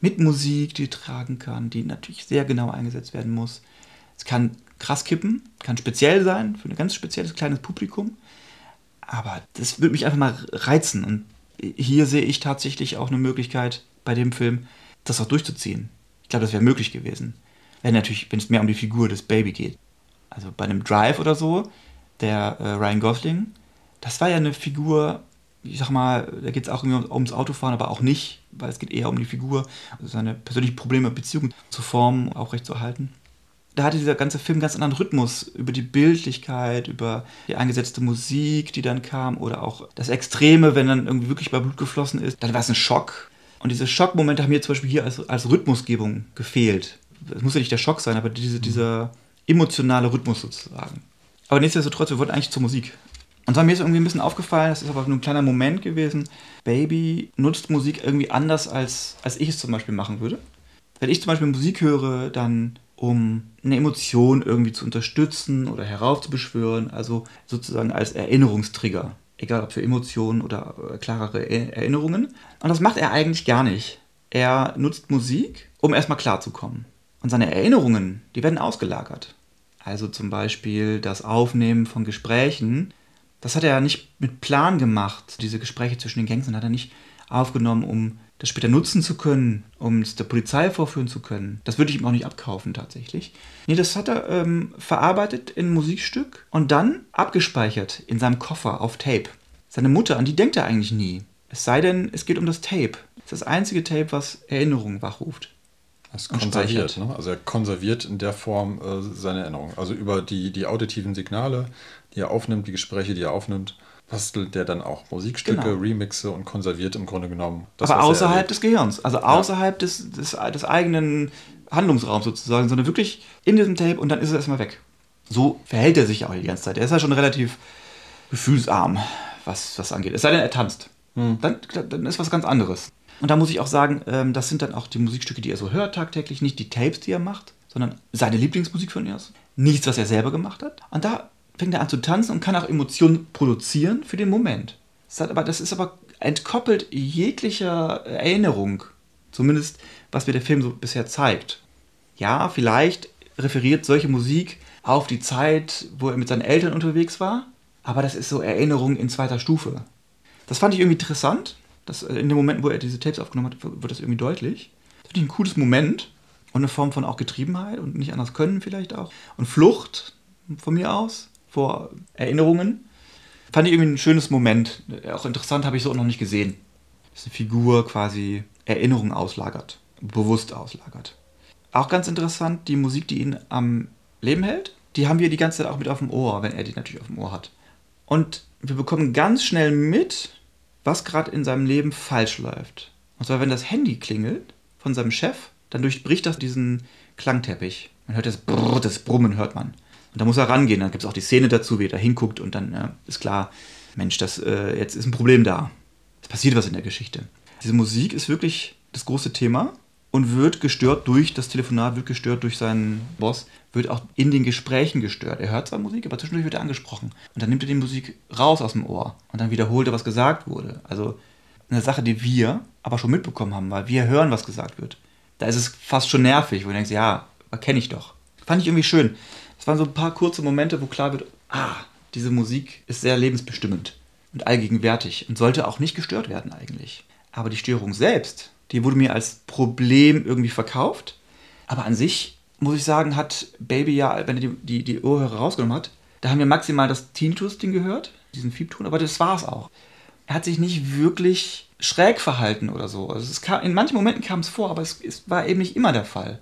mit Musik, die tragen kann, die natürlich sehr genau eingesetzt werden muss. Es kann krass kippen, kann speziell sein für ein ganz spezielles kleines Publikum. Aber das würde mich einfach mal reizen. Und hier sehe ich tatsächlich auch eine Möglichkeit bei dem Film, das auch durchzuziehen. Ich glaube, das wäre möglich gewesen. Wenn natürlich, wenn es mehr um die Figur des Baby geht. Also bei einem Drive oder so, der äh, Ryan Gosling, das war ja eine Figur, ich sag mal, da geht es auch irgendwie ums Autofahren, aber auch nicht, weil es geht eher um die Figur, also seine persönlichen Probleme, Beziehungen zu formen, aufrechtzuerhalten. Da hatte dieser ganze Film einen ganz anderen Rhythmus über die Bildlichkeit, über die eingesetzte Musik, die dann kam, oder auch das Extreme, wenn dann irgendwie wirklich bei Blut geflossen ist. Dann war es ein Schock. Und diese Schockmomente haben mir zum Beispiel hier als, als Rhythmusgebung gefehlt. Es muss ja nicht der Schock sein, aber diese, dieser emotionale Rhythmus sozusagen. Aber nichtsdestotrotz, wir wollten eigentlich zur Musik. Und zwar mir ist irgendwie ein bisschen aufgefallen, das ist aber nur ein kleiner Moment gewesen. Baby nutzt Musik irgendwie anders, als, als ich es zum Beispiel machen würde. Wenn ich zum Beispiel Musik höre, dann um eine Emotion irgendwie zu unterstützen oder heraufzubeschwören, also sozusagen als Erinnerungstrigger. Egal ob für Emotionen oder äh, klarere Erinnerungen. Und das macht er eigentlich gar nicht. Er nutzt Musik, um erstmal klarzukommen. Und seine Erinnerungen, die werden ausgelagert. Also zum Beispiel das Aufnehmen von Gesprächen, das hat er ja nicht mit Plan gemacht, diese Gespräche zwischen den Gangstern hat er nicht aufgenommen, um das später nutzen zu können, um es der Polizei vorführen zu können. Das würde ich ihm auch nicht abkaufen tatsächlich. Nee, das hat er ähm, verarbeitet in ein Musikstück und dann abgespeichert in seinem Koffer auf Tape. Seine Mutter, an die denkt er eigentlich nie. Es sei denn, es geht um das Tape. Das ist das einzige Tape, was Erinnerungen wachruft. Das konserviert, ne? Also er konserviert in der Form äh, seine Erinnerung. Also über die, die auditiven Signale, die er aufnimmt, die Gespräche, die er aufnimmt, bastelt der dann auch Musikstücke, Genau. Remixe und konserviert im Grunde genommen das, aber er außerhalb des Gehirns, also außerhalb des, des, des eigenen Handlungsraums sozusagen, sondern wirklich in diesem Tape und dann ist es erstmal weg. So verhält er sich auch die ganze Zeit. Er ist ja schon relativ gefühlsarm, was das angeht. Es sei denn, er tanzt. Hm. Dann, dann ist was ganz anderes. Und da muss ich auch sagen, ähm, das sind dann auch die Musikstücke, die er so hört tagtäglich, nicht die Tapes, die er macht, sondern seine Lieblingsmusik von ihr ist. Nichts, was er selber gemacht hat. Und da fängt er an zu tanzen und kann auch Emotionen produzieren für den Moment. Das, hat aber, das ist aber entkoppelt jeglicher Erinnerung. Zumindest, was mir der Film so bisher zeigt. Ja, vielleicht referiert solche Musik auf die Zeit, wo er mit seinen Eltern unterwegs war, aber das ist so Erinnerung in zweiter Stufe. Das fand ich irgendwie interessant. Das, äh, in dem Moment, wo er diese Tapes aufgenommen hat, wird das irgendwie deutlich. Das finde ich ein cooles Moment und eine Form von auch Getriebenheit und nicht anders können vielleicht auch. Und Flucht von mir aus vor Erinnerungen. Fand ich irgendwie ein schönes Moment. Auch interessant habe ich so noch nicht gesehen. Dass eine Figur quasi Erinnerungen auslagert, bewusst auslagert. Auch ganz interessant, die Musik, die ihn am Leben hält, die haben wir die ganze Zeit auch mit auf dem Ohr, wenn er die natürlich auf dem Ohr hat. Und wir bekommen ganz schnell mit, was gerade in seinem Leben falsch läuft. Und zwar, wenn das Handy klingelt von seinem Chef, dann durchbricht das diesen Klangteppich. Man hört das Brrr, das Brummen hört man. Und da muss er rangehen. Dann gibt es auch die Szene dazu, wie er da hinguckt und dann ja, ist klar, Mensch, das, äh, jetzt ist ein Problem da. Es passiert was in der Geschichte. Diese Musik ist wirklich das große Thema und wird gestört durch das Telefonat, wird gestört durch seinen Boss, wird auch in den Gesprächen gestört. Er hört zwar Musik, aber zwischendurch wird er angesprochen. Und dann nimmt er die Musik raus aus dem Ohr und dann wiederholt er, was gesagt wurde. Also eine Sache, die wir aber schon mitbekommen haben, weil wir hören, was gesagt wird. Da ist es fast schon nervig, wo du denkst, ja, kenne ich doch. Fand ich irgendwie schön. Es waren so ein paar kurze Momente, wo klar wird, ah, diese Musik ist sehr lebensbestimmend und allgegenwärtig und sollte auch nicht gestört werden eigentlich. Aber die Störung selbst, die wurde mir als Problem irgendwie verkauft. Aber an sich, muss ich sagen, hat Baby ja, wenn er die, die, die Ohrhörer rausgenommen hat, da haben wir maximal das Tinnitus-Ding gehört, diesen Fiebton, aber das war es auch. Er hat sich nicht wirklich schräg verhalten oder so. Also kam, in manchen Momenten kam es vor, aber es, es war eben nicht immer der Fall.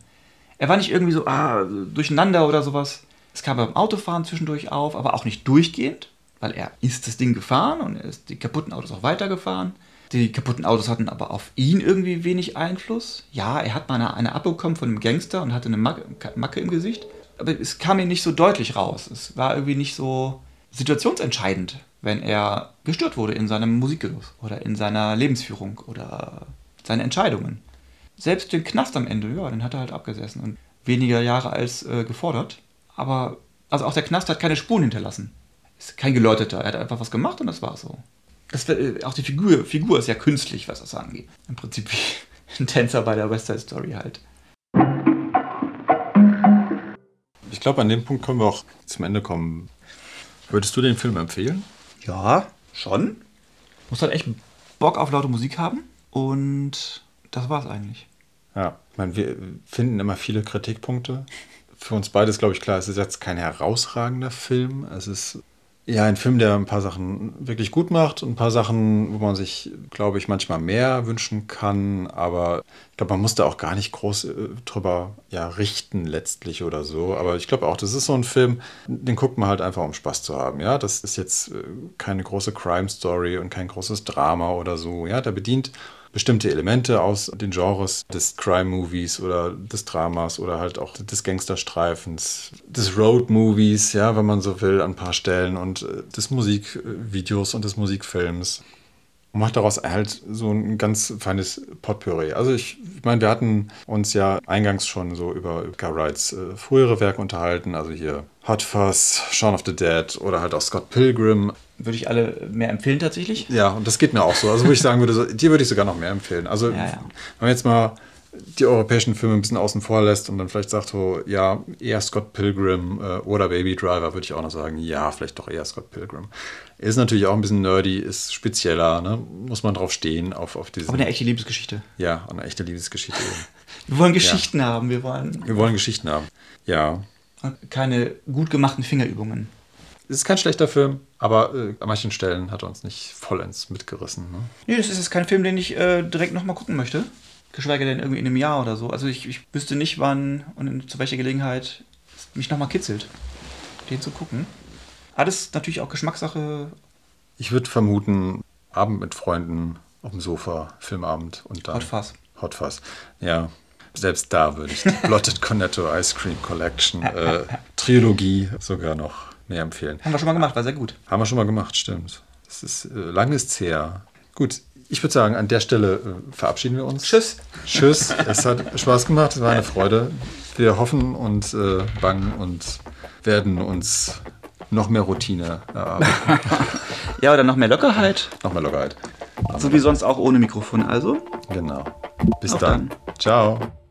Er war nicht irgendwie so ah, durcheinander oder sowas. Es kam beim Autofahren zwischendurch auf, aber auch nicht durchgehend, weil er ist das Ding gefahren und er ist die kaputten Autos auch weitergefahren. Die kaputten Autos hatten aber auf ihn irgendwie wenig Einfluss. Ja, er hat mal eine, eine abbekommen von einem Gangster und hatte eine Macke, Macke im Gesicht. Aber es kam ihm nicht so deutlich raus. Es war irgendwie nicht so situationsentscheidend, wenn er gestört wurde in seinem Musikgenuss oder in seiner Lebensführung oder seinen Entscheidungen. Selbst den Knast am Ende, ja, den hat er halt abgesessen und weniger Jahre als äh, gefordert. Aber also auch der Knast hat keine Spuren hinterlassen. Ist kein Geläuteter. Er hat einfach was gemacht und das war so. Das, äh, auch die Figur, Figur ist ja künstlich, was das angeht. Im Prinzip wie ein Tänzer bei der West Side Story halt. Ich glaube, an dem Punkt können wir auch zum Ende kommen. Würdest du den Film empfehlen? Ja, schon. Muss halt echt Bock auf laute Musik haben. Und das war's eigentlich. Ja, ich meine, wir finden immer viele Kritikpunkte für uns beide ist, glaube ich, klar, es ist jetzt kein herausragender Film. Es ist ja ein Film, der ein paar Sachen wirklich gut macht und ein paar Sachen, wo man sich, glaube ich, manchmal mehr wünschen kann. Aber ich glaube, man muss da auch gar nicht groß äh, drüber ja, richten letztlich oder so. Aber ich glaube auch, das ist so ein Film, den guckt man halt einfach, um Spaß zu haben. Ja, das ist jetzt äh, keine große Crime-Story und kein großes Drama oder so. Ja, der bedient bestimmte Elemente aus den Genres des Crime-Movies oder des Dramas oder halt auch des Gangsterstreifens, des Road-Movies, ja, wenn man so will, an ein paar Stellen und äh, des Musikvideos und des Musikfilms. Und macht daraus halt so ein ganz feines Potpourri. Also ich, ich meine, wir hatten uns ja eingangs schon so über Edgar Wrights äh, frühere Werke unterhalten, also hier Hot Fuzz, Shaun of the Dead oder halt auch Scott Pilgrim würde ich alle mehr empfehlen tatsächlich. Ja, und das geht mir auch so. Also, wo ich sagen würde, so, die würde ich sogar noch mehr empfehlen. Also, ja, ja. wenn man jetzt mal die europäischen Filme ein bisschen außen vor lässt und dann vielleicht sagt so, ja, eher Scott Pilgrim äh, oder Baby Driver, würde ich auch noch sagen, ja, vielleicht doch eher Scott Pilgrim. Ist natürlich auch ein bisschen nerdy, ist spezieller, ne? muss man drauf stehen, auf, auf diesen... Aber eine echte Liebesgeschichte. Ja, eine echte Liebesgeschichte. wir wollen Geschichten ja. haben, wir wollen... Wir wollen Geschichten haben, ja. Keine gut gemachten Fingerübungen. Es ist kein schlechter Film, aber äh, an manchen Stellen hat er uns nicht vollends mitgerissen. Ne? Nee, das ist jetzt kein Film, den ich äh, direkt nochmal gucken möchte. Geschweige denn irgendwie in einem Jahr oder so. Also ich, ich wüsste nicht, wann und in, zu welcher Gelegenheit es mich nochmal kitzelt, den zu gucken. Alles natürlich auch Geschmackssache. Ich würde vermuten, Abend mit Freunden auf dem Sofa, Filmabend und dann. Hot Fuzz. Hot Fuzz. Ja, selbst da würde ich die Blotted Cornetto Ice Cream Collection äh, Trilogie sogar noch mehr empfehlen. Haben wir schon mal gemacht, war sehr gut. Haben wir schon mal gemacht, stimmt. Das ist äh, lang ist her. Gut, ich würde sagen, an der Stelle äh, verabschieden wir uns. Tschüss. Tschüss. es hat Spaß gemacht, es war eine Freude. Wir hoffen und äh, bangen und werden uns noch mehr Routine erarbeiten. ja, oder noch mehr Lockerheit. Noch mehr Lockerheit. So wie sonst auch ohne Mikrofon, also. Genau. Bis dann. dann. Ciao.